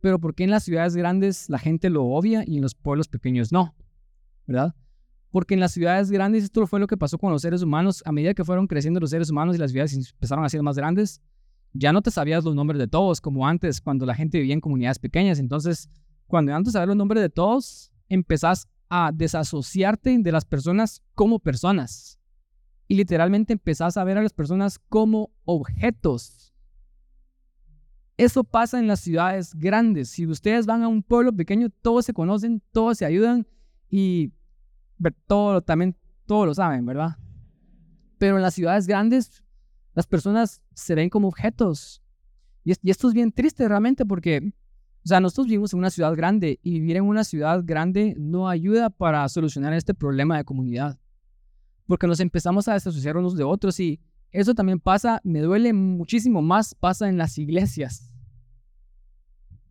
S2: Pero ¿por qué en las ciudades grandes la gente lo obvia y en los pueblos pequeños no? ¿Verdad? Porque en las ciudades grandes esto fue lo que pasó con los seres humanos. A medida que fueron creciendo los seres humanos y las ciudades empezaron a ser más grandes, ya no te sabías los nombres de todos, como antes, cuando la gente vivía en comunidades pequeñas. Entonces, cuando antes sabías los nombres de todos, empezás a desasociarte de las personas como personas. Y literalmente empezás a ver a las personas como objetos. Eso pasa en las ciudades grandes. Si ustedes van a un pueblo pequeño, todos se conocen, todos se ayudan y todo, también todos lo saben, ¿verdad? Pero en las ciudades grandes, las personas se ven como objetos. Y, esto es bien triste realmente porque, o sea, nosotros vivimos en una ciudad grande y vivir en una ciudad grande no ayuda para solucionar este problema de comunidad. Porque nos empezamos a desasociar unos de otros y eso también pasa, me duele muchísimo más, pasa en las iglesias.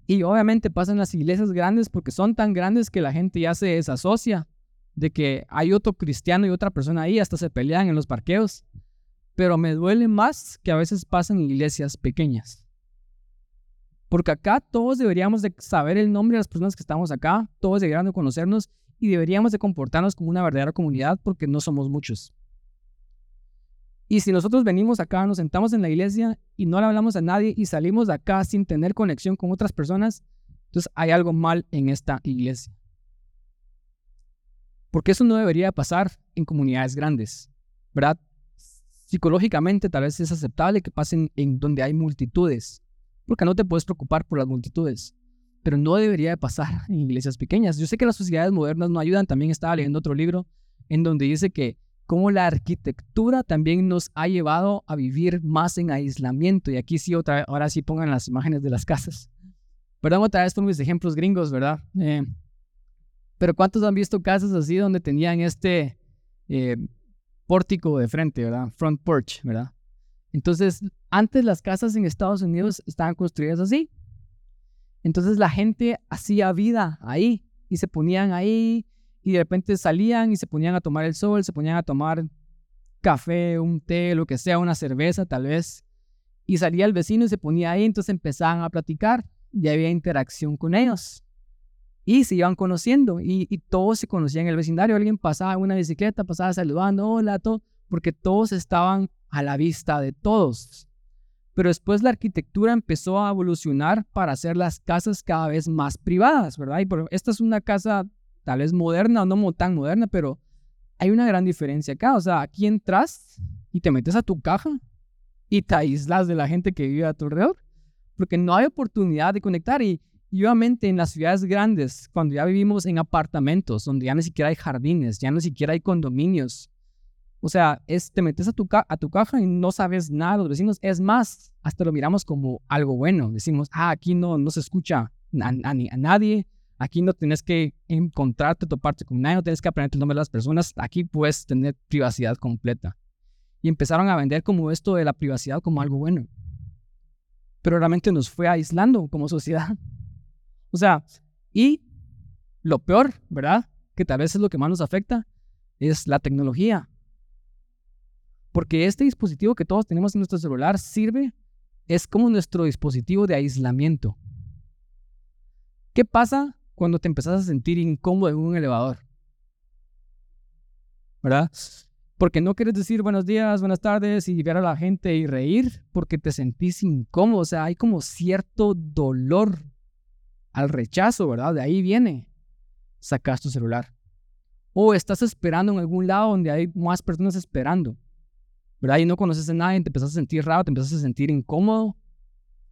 S2: Y obviamente pasa en las iglesias grandes porque son tan grandes que la gente ya se desasocia de que hay otro cristiano y otra persona ahí, hasta se pelean en los parqueos. Pero me duele más que a veces pasan en iglesias pequeñas. Porque acá todos deberíamos de saber el nombre de las personas que estamos acá, todos deberían de conocernos y deberíamos de comportarnos como una verdadera comunidad porque no somos muchos. Y si nosotros venimos acá, nos sentamos en la iglesia y no le hablamos a nadie y salimos de acá sin tener conexión con otras personas, entonces hay algo mal en esta iglesia. Porque eso no debería pasar en comunidades grandes, ¿verdad? Psicológicamente tal vez es aceptable que pasen en donde hay multitudes, porque no te puedes preocupar por las multitudes, pero no debería de pasar en iglesias pequeñas. Yo sé que las sociedades modernas no ayudan, también estaba leyendo otro libro en donde dice que cómo la arquitectura también nos ha llevado a vivir más en aislamiento. Y aquí sí, otra, ahora sí pongan las imágenes de las casas. Perdón otra vez por mis ejemplos gringos, ¿verdad? Eh, pero ¿cuántos han visto casas así donde tenían este eh, pórtico de frente, ¿verdad? Front porch, ¿verdad? Entonces, antes las casas en Estados Unidos estaban construidas así. Entonces la gente hacía vida ahí y se ponían ahí y de repente salían y se ponían a tomar el sol, se ponían a tomar café, un té, lo que sea, una cerveza tal vez. y salía el vecino y se ponía ahí, entonces empezaban a platicar y había interacción con ellos. Y se iban conociendo y, todos se conocían en el vecindario. Alguien pasaba en una bicicleta, pasaba saludando, hola, todo, porque todos estaban a la vista de todos. Pero después la arquitectura empezó a evolucionar para hacer las casas cada vez más privadas, ¿verdad? Y por, esta es una casa tal vez moderna o no tan moderna, pero hay una gran diferencia acá. O sea, aquí entras y te metes a tu caja y te aíslas de la gente que vive a tu alrededor, porque no hay oportunidad de conectar. Y, obviamente en las ciudades grandes, cuando ya vivimos en apartamentos, donde ya ni siquiera hay jardines, ya ni siquiera hay condominios, o sea, es, te metes a tu, a tu caja y no sabes nada de los vecinos. Es más, hasta lo miramos como algo bueno. Decimos, ah, aquí no, no se escucha a, a nadie, Aquí no tienes que encontrarte, toparte con nadie, no tienes que aprender el nombre de las personas. Aquí puedes tener privacidad completa. Y empezaron a vender como esto de la privacidad como algo bueno. Pero realmente nos fue aislando como sociedad. O sea, y lo peor, ¿verdad? Que tal vez es lo que más nos afecta, es la tecnología. Porque este dispositivo que todos tenemos en nuestro celular sirve, es como nuestro dispositivo de aislamiento. ¿Qué pasa cuando te empezás a sentir incómodo en un elevador. ¿Verdad? Porque no quieres decir buenos días, buenas tardes y ver a la gente y reír porque te sentís incómodo. O sea, hay como cierto dolor al rechazo, ¿verdad? De ahí viene. Sacas tu celular. O estás esperando en algún lado donde hay más personas esperando. ¿Verdad? Y no conoces a nadie, te empezás a sentir raro, te empezás a sentir incómodo.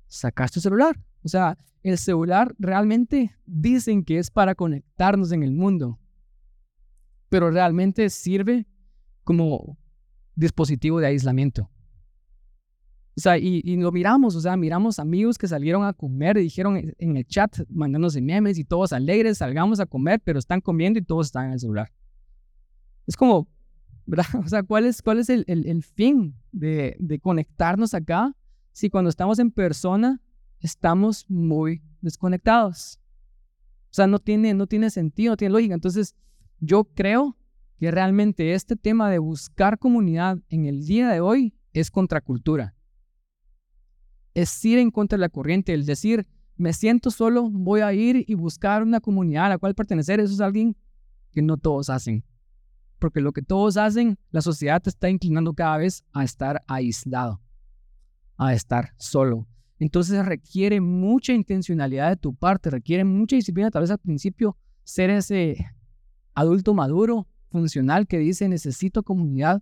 S2: Sacas tu celular. O sea, el celular realmente dicen que es para conectarnos en el mundo, pero realmente sirve como dispositivo de aislamiento. O sea, y, lo miramos, o sea, miramos amigos que salieron a comer y dijeron en el chat, mandándose memes y todos alegres, salgamos a comer, pero están comiendo y todos están en el celular. Es como, ¿verdad? O sea, ¿cuál es, cuál es el, el, fin de, de conectarnos acá si cuando estamos en persona estamos muy desconectados. O sea, no tiene, no tiene sentido, no tiene lógica. Entonces, yo creo que realmente este tema de buscar comunidad en el día de hoy es contracultura. Es ir en contra de la corriente, el decir, me siento solo, voy a ir y buscar una comunidad a la cual pertenecer. Eso es alguien que no todos hacen. Porque lo que todos hacen, la sociedad te está inclinando cada vez a estar aislado, a estar solo. Entonces requiere mucha intencionalidad de tu parte, requiere mucha disciplina, tal vez al principio ser ese adulto maduro, funcional que dice necesito comunidad,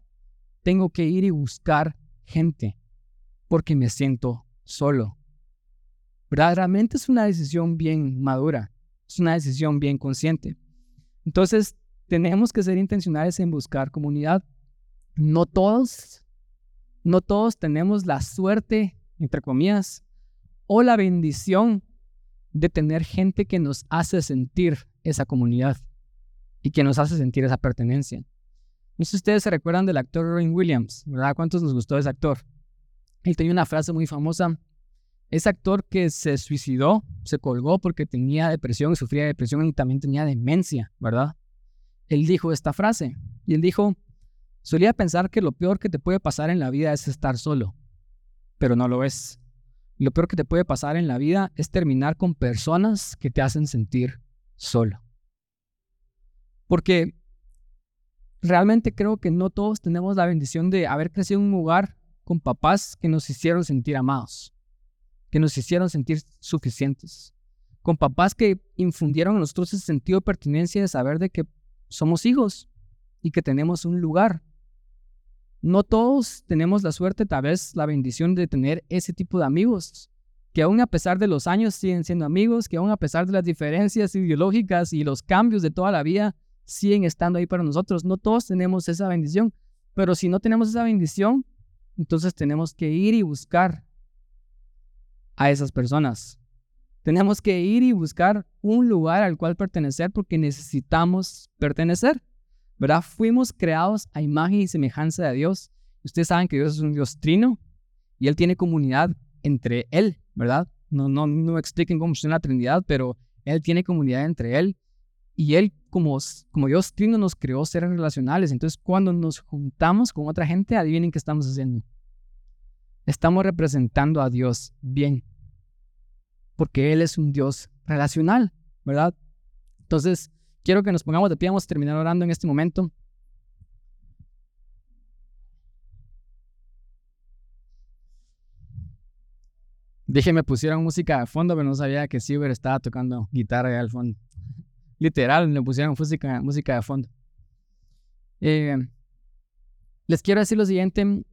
S2: tengo que ir y buscar gente porque me siento solo. Realmente es una decisión bien madura, es una decisión bien consciente. Entonces tenemos que ser intencionales en buscar comunidad. No todos, no todos tenemos la suerte entre comillas, o la bendición de tener gente que nos hace sentir esa comunidad y que nos hace sentir esa pertenencia. No sé si ustedes se recuerdan del actor Robin Williams, ¿verdad? ¿Cuántos nos gustó ese actor? Él tenía una frase muy famosa. Ese actor que se suicidó, se colgó porque tenía depresión, sufría depresión y también tenía demencia, ¿verdad? Él dijo esta frase y él dijo, solía pensar que lo peor que te puede pasar en la vida es estar solo pero no lo es. Lo peor que te puede pasar en la vida es terminar con personas que te hacen sentir solo. Porque realmente creo que no todos tenemos la bendición de haber crecido en un lugar con papás que nos hicieron sentir amados, que nos hicieron sentir suficientes, con papás que infundieron en nosotros ese sentido de pertinencia de saber de que somos hijos y que tenemos un lugar no todos tenemos la suerte, tal vez la bendición de tener ese tipo de amigos, que aún a pesar de los años siguen siendo amigos, que aún a pesar de las diferencias ideológicas y los cambios de toda la vida, siguen estando ahí para nosotros. No todos tenemos esa bendición, pero si no tenemos esa bendición, entonces tenemos que ir y buscar a esas personas. Tenemos que ir y buscar un lugar al cual pertenecer porque necesitamos pertenecer. ¿verdad? Fuimos creados a imagen y semejanza de Dios. Ustedes saben que Dios es un Dios trino y Él tiene comunidad entre Él, ¿verdad? No, no, no expliquen cómo funciona la Trinidad, pero Él tiene comunidad entre Él y Él, como, como Dios trino, nos creó seres relacionales. Entonces, cuando nos juntamos con otra gente, adivinen qué estamos haciendo. estamos representando a Dios bien. Porque Él es un Dios relacional, ¿verdad? Entonces, quiero que nos pongamos de pie, vamos a terminar orando en este momento. Dije, me pusieron música de fondo, pero no sabía que Silver estaba tocando guitarra allá al fondo. Literal, me pusieron música, música de fondo. Eh, les quiero decir lo siguiente.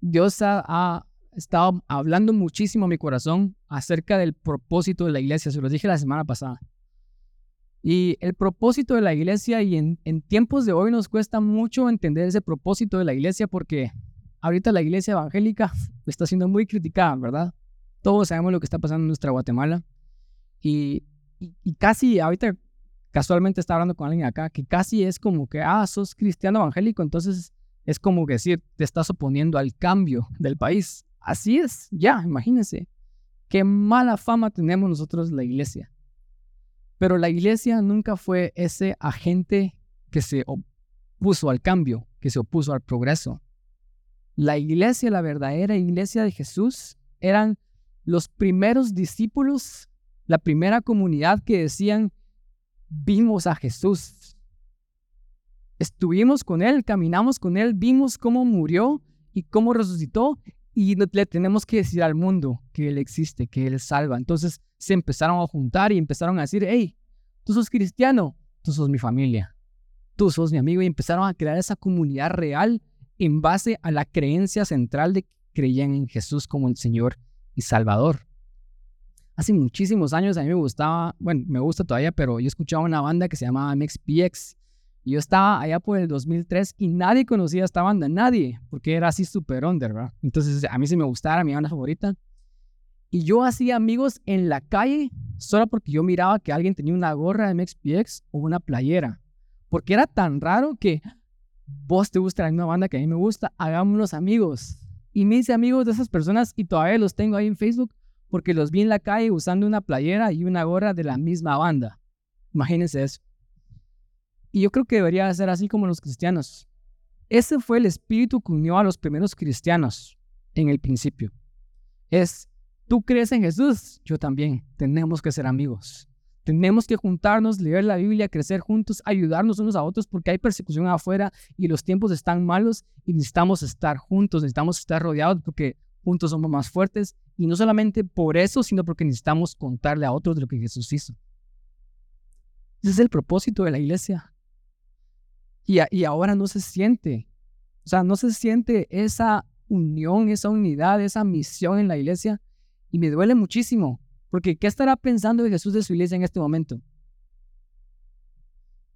S2: Dios ha, estado hablando muchísimo a mi corazón acerca del propósito de la iglesia. Se lo dije la semana pasada. Y el propósito de la iglesia, y en, tiempos de hoy nos cuesta mucho entender ese propósito de la iglesia porque ahorita la iglesia evangélica está siendo muy criticada, ¿verdad? Todos sabemos lo que está pasando en nuestra Guatemala. Y, y, casi ahorita casualmente estaba hablando con alguien acá que casi es como que, ah, sos cristiano evangélico, entonces es como que decir, te estás oponiendo al cambio del país. Así es, ya, imagínense. Qué mala fama tenemos nosotros la iglesia. Pero la iglesia nunca fue ese agente que se opuso al cambio, que se opuso al progreso. La iglesia, la verdadera iglesia de Jesús, eran los primeros discípulos, la primera comunidad que decían, vimos a Jesús. Estuvimos con Él, caminamos con Él, vimos cómo murió y cómo resucitó y le tenemos que decir al mundo que Él existe, que Él salva. Entonces se empezaron a juntar y empezaron a decir, hey, tú sos cristiano, tú sos mi familia, tú sos mi amigo y empezaron a crear esa comunidad real en base a la creencia central de que creían en Jesús como el Señor y Salvador. Hace muchísimos años a mí me gustaba, bueno, me gusta todavía, pero yo escuchaba una banda que se llamaba MXPX. Yo estaba allá por el 2003 y nadie conocía esta banda, nadie, porque era así súper under, ¿verdad? Entonces a mí sí me gustaba, mi banda favorita. Y yo hacía amigos en la calle solo porque yo miraba que alguien tenía una gorra de MXPX o una playera. Porque era tan raro que vos te gusta la misma banda que a mí me gusta, hagámonos amigos. Y me hice amigos de esas personas y todavía los tengo ahí en Facebook porque los vi en la calle usando una playera y una gorra de la misma banda. Imagínense eso. Y yo creo que debería ser así como los cristianos. Ese fue el espíritu que unió a los primeros cristianos en el principio. Es, tú crees en Jesús, yo también. Tenemos que ser amigos. Tenemos que juntarnos, leer la Biblia, crecer juntos, ayudarnos unos a otros porque hay persecución afuera y los tiempos están malos y necesitamos estar juntos, necesitamos estar rodeados porque juntos somos más fuertes y no solamente por eso, sino porque necesitamos contarle a otros lo que Jesús hizo. Ese es el propósito de la iglesia. Y, ahora no se siente, o sea, no se siente esa unión, esa unidad, esa misión en la iglesia y me duele muchísimo porque ¿qué estará pensando Jesús de su iglesia en este momento?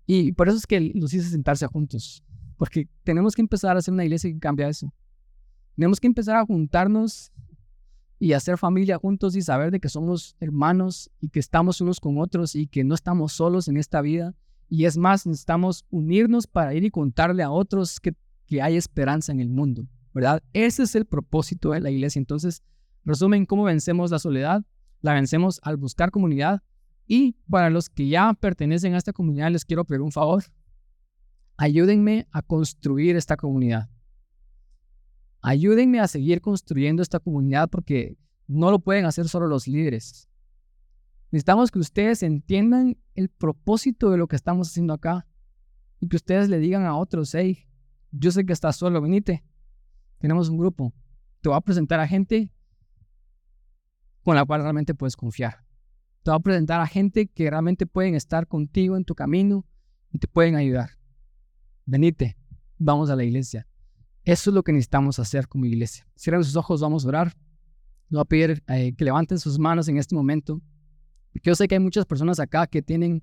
S2: Y por eso es que los hice sentarse juntos. Porque tenemos que empezar a hacer una iglesia que cambia eso. Tenemos que empezar a juntarnos y hacer familia juntos y saber de que somos hermanos y que estamos unos con otros y que no estamos solos en esta vida. Y es más, necesitamos unirnos para ir y contarle a otros que, que hay esperanza en el mundo, ¿verdad? Ese es el propósito de la iglesia. Entonces, resumen, ¿cómo vencemos la soledad? la vencemos al buscar comunidad. Y para los que ya pertenecen a esta comunidad, les quiero pedir un favor. Ayúdenme a construir esta comunidad. Ayúdenme a seguir construyendo esta comunidad porque no lo pueden hacer solo los líderes. Necesitamos que ustedes entiendan el propósito de lo que estamos haciendo acá y que ustedes le digan a otros, hey, yo sé que estás solo, venite. Tenemos un grupo. Te voy a presentar a gente con la cual realmente puedes confiar. Te voy a presentar a gente que realmente pueden estar contigo en tu camino y te pueden ayudar. Venite, vamos a la iglesia. Eso es lo que necesitamos hacer como iglesia. Cierren sus ojos, vamos a orar. Les voy a pedir eh, que levanten sus manos en este momento. Yo sé que hay muchas personas acá que tienen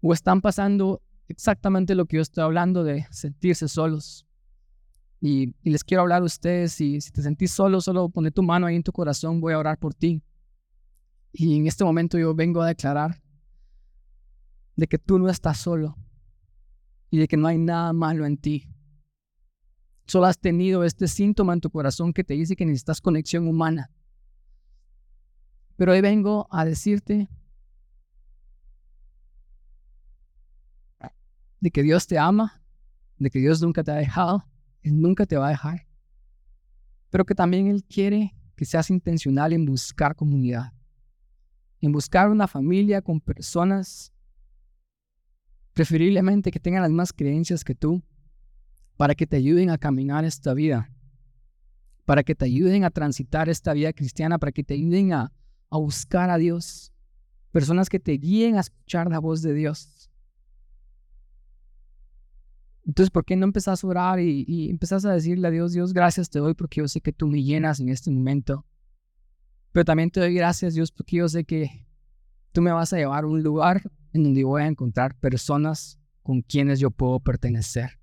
S2: o están pasando exactamente lo que yo estoy hablando de sentirse solos, y, les quiero hablar a ustedes, y si te sentís solo, solo pone tu mano ahí en tu corazón, voy a orar por ti. Y en este momento yo vengo a declarar de que tú no estás solo y de que no hay nada malo en ti. Solo has tenido este síntoma en tu corazón que te dice que necesitas conexión humana. Pero hoy vengo a decirte de que Dios te ama, de que Dios nunca te ha dejado, él nunca te va a dejar. pero que también Él quiere que seas intencional en buscar comunidad, en buscar una familia con personas, preferiblemente que tengan las mismas creencias que tú, para que te ayuden a caminar esta vida, para que te ayuden a transitar esta vida cristiana, para que te ayuden a, a buscar a Dios, personas que te guíen a escuchar la voz de Dios. Entonces, ¿por qué no empezás a orar y, y empezás a decirle a Dios, Dios, gracias te doy porque yo sé que tú me llenas en este momento? Pero también te doy gracias, Dios, porque yo sé que tú me vas a llevar a un lugar en donde voy a encontrar personas con quienes yo puedo pertenecer.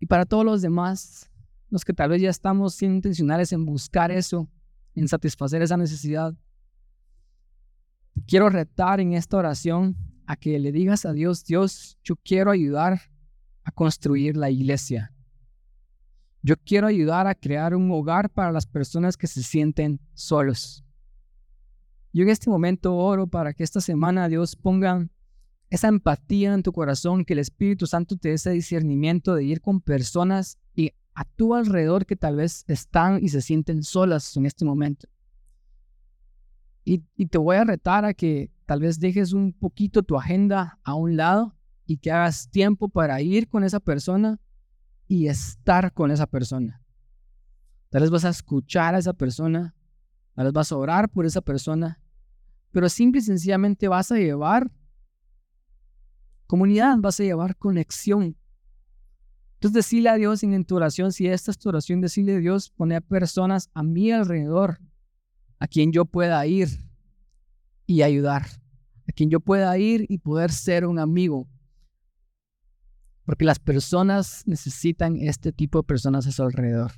S2: Y para todos los demás, los que tal vez ya estamos siendo intencionales en buscar eso, en satisfacer esa necesidad, quiero retar en esta oración a que le digas a Dios, Dios, yo quiero ayudar a construir la iglesia. Yo quiero ayudar a crear un hogar para las personas que se sienten solos. Yo en este momento oro para que esta semana Dios ponga esa empatía en tu corazón, que el Espíritu Santo te dé ese discernimiento de ir con personas y a tu alrededor que tal vez están y se sienten solas en este momento. Y, te voy a retar a que Tal vez dejes un poquito tu agenda a un lado y que hagas tiempo para ir con esa persona y estar con esa persona. Tal vez vas a escuchar a esa persona, tal vez vas a orar por esa persona, pero simple y sencillamente vas a llevar comunidad, vas a llevar conexión. Entonces decirle a Dios en tu oración, si esta es tu oración, decirle a Dios, poner personas a mi alrededor, a quien yo pueda ir, y ayudar, a quien yo pueda ir y poder ser un amigo. Porque las personas necesitan este tipo de personas a su alrededor.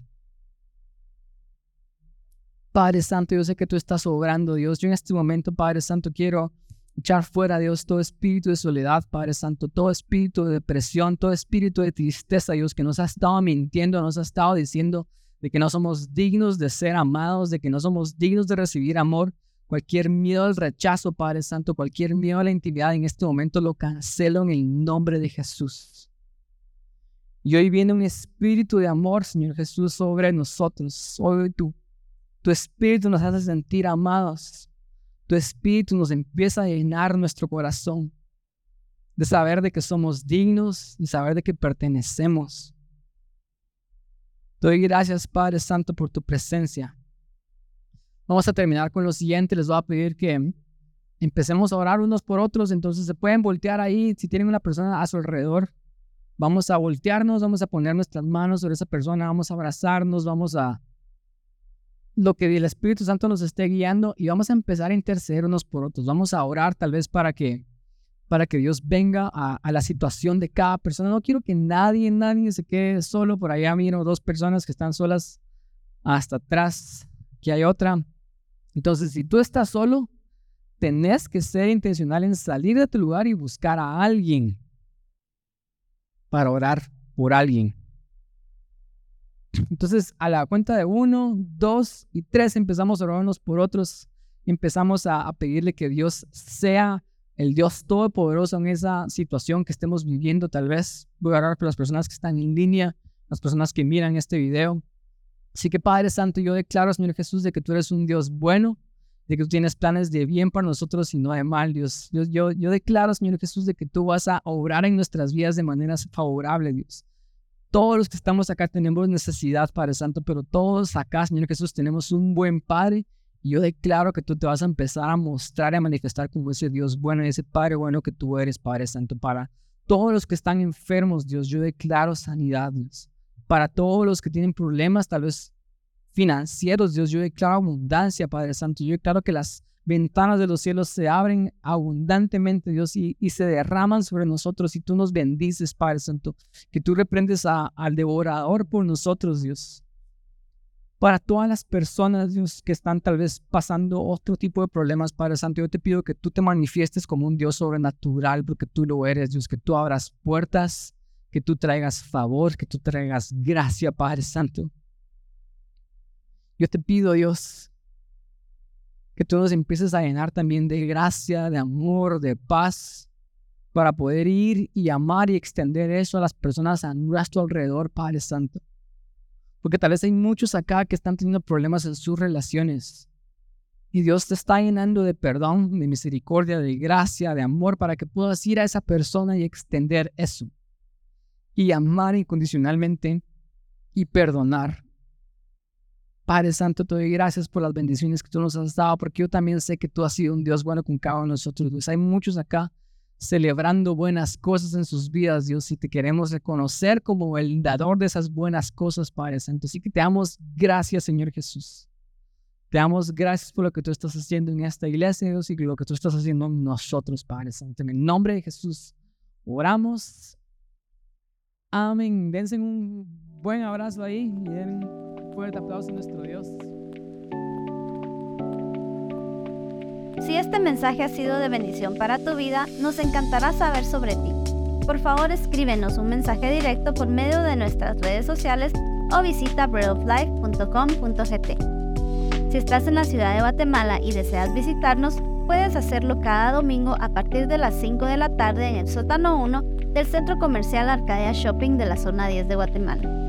S2: Padre Santo, yo sé que tú estás obrando, Dios. Yo en este momento, Padre Santo, quiero echar fuera, Dios, todo espíritu de soledad, Padre Santo, todo espíritu de depresión, todo espíritu de tristeza, Dios, que nos ha estado mintiendo, nos ha estado diciendo de que no somos dignos de ser amados, de que no somos dignos de recibir amor cualquier miedo al rechazo, Padre Santo, cualquier miedo a la intimidad, en este momento lo cancelo en el nombre de Jesús. Y hoy viene un espíritu de amor, Señor Jesús, sobre nosotros. Hoy tu, tu espíritu nos hace sentir amados. Tu espíritu nos empieza a llenar nuestro corazón de saber de que somos dignos, de saber de que pertenecemos. Doy gracias, Padre Santo, por tu presencia. Vamos a terminar con lo siguiente. Les voy a pedir que empecemos a orar unos por otros. Entonces se pueden voltear ahí. Si tienen una persona a su alrededor, vamos a voltearnos, vamos a poner nuestras manos sobre esa persona, vamos a abrazarnos, vamos a lo que el Espíritu Santo nos esté guiando y vamos a empezar a interceder unos por otros. Vamos a orar tal vez para que para que Dios venga a, la situación de cada persona. No quiero que nadie, nadie se quede solo. Por allá miro dos personas que están solas hasta atrás. que hay otra. Entonces, si tú estás solo, tenés que ser intencional en salir de tu lugar y buscar a alguien para orar por alguien. Entonces, a la cuenta de uno, dos y tres, empezamos a orar unos por otros. Empezamos a, pedirle que Dios sea el Dios todopoderoso en esa situación que estemos viviendo. Tal vez voy a orar por las personas que están en línea, las personas que miran este video. Así que Padre Santo, yo declaro, Señor Jesús, de que tú eres un Dios bueno, de que tú tienes planes de bien para nosotros y no de mal, Dios. Yo, yo, yo declaro, Señor Jesús, de que tú vas a obrar en nuestras vidas de manera favorable, Dios. Todos los que estamos acá tenemos necesidad, Padre Santo, pero todos acá, Señor Jesús, tenemos un buen Padre. Y yo declaro que tú te vas a empezar a mostrar y a manifestar como ese Dios bueno, ese Padre bueno que tú eres, Padre Santo, para todos los que están enfermos, Dios. Yo declaro sanidad, Dios para todos los que tienen problemas, tal vez financieros, Dios, yo declaro abundancia, Padre Santo. Yo declaro que las ventanas de los cielos se abren abundantemente, Dios, y, se derraman sobre nosotros y tú nos bendices, Padre Santo. Que tú reprendes al devorador por nosotros, Dios. Para todas las personas, Dios, que están tal vez pasando otro tipo de problemas, Padre Santo, yo te pido que tú te manifiestes como un Dios sobrenatural, porque tú lo eres, Dios, que tú abras puertas que tú traigas favor, que tú traigas gracia, Padre Santo. Yo te pido, Dios, que tú empieces a llenar también de gracia, de amor, de paz, para poder ir y amar y extender eso a las personas a nuestro alrededor, Padre Santo. Porque tal vez hay muchos acá que están teniendo problemas en sus relaciones. Y Dios te está llenando de perdón, de misericordia, de gracia, de amor, para que puedas ir a esa persona y extender eso. Y amar incondicionalmente y perdonar. Padre Santo, te doy gracias por las bendiciones que tú nos has dado, porque yo también sé que tú has sido un Dios bueno con cada uno de nosotros. Hay muchos acá celebrando buenas cosas en sus vidas, Dios, y te queremos reconocer como el dador de esas buenas cosas, Padre Santo. Así que te damos gracias, Señor Jesús. Te damos gracias por lo que tú estás haciendo en esta iglesia, Dios, y lo que tú estás haciendo en nosotros, Padre Santo. En el nombre de Jesús, oramos. Amén. Dense un buen abrazo ahí y un fuerte aplauso a nuestro Dios.
S1: Si este mensaje ha sido de bendición para tu vida, nos encantará saber sobre ti. Por favor, escríbenos un mensaje directo por medio de nuestras redes sociales o visita breadoflife.com.gt. Si estás en la ciudad de Guatemala y deseas visitarnos, puedes hacerlo cada domingo a partir de las 5 de la tarde en el sótano 1 del Centro Comercial Arcadia Shopping de la zona 10 de Guatemala.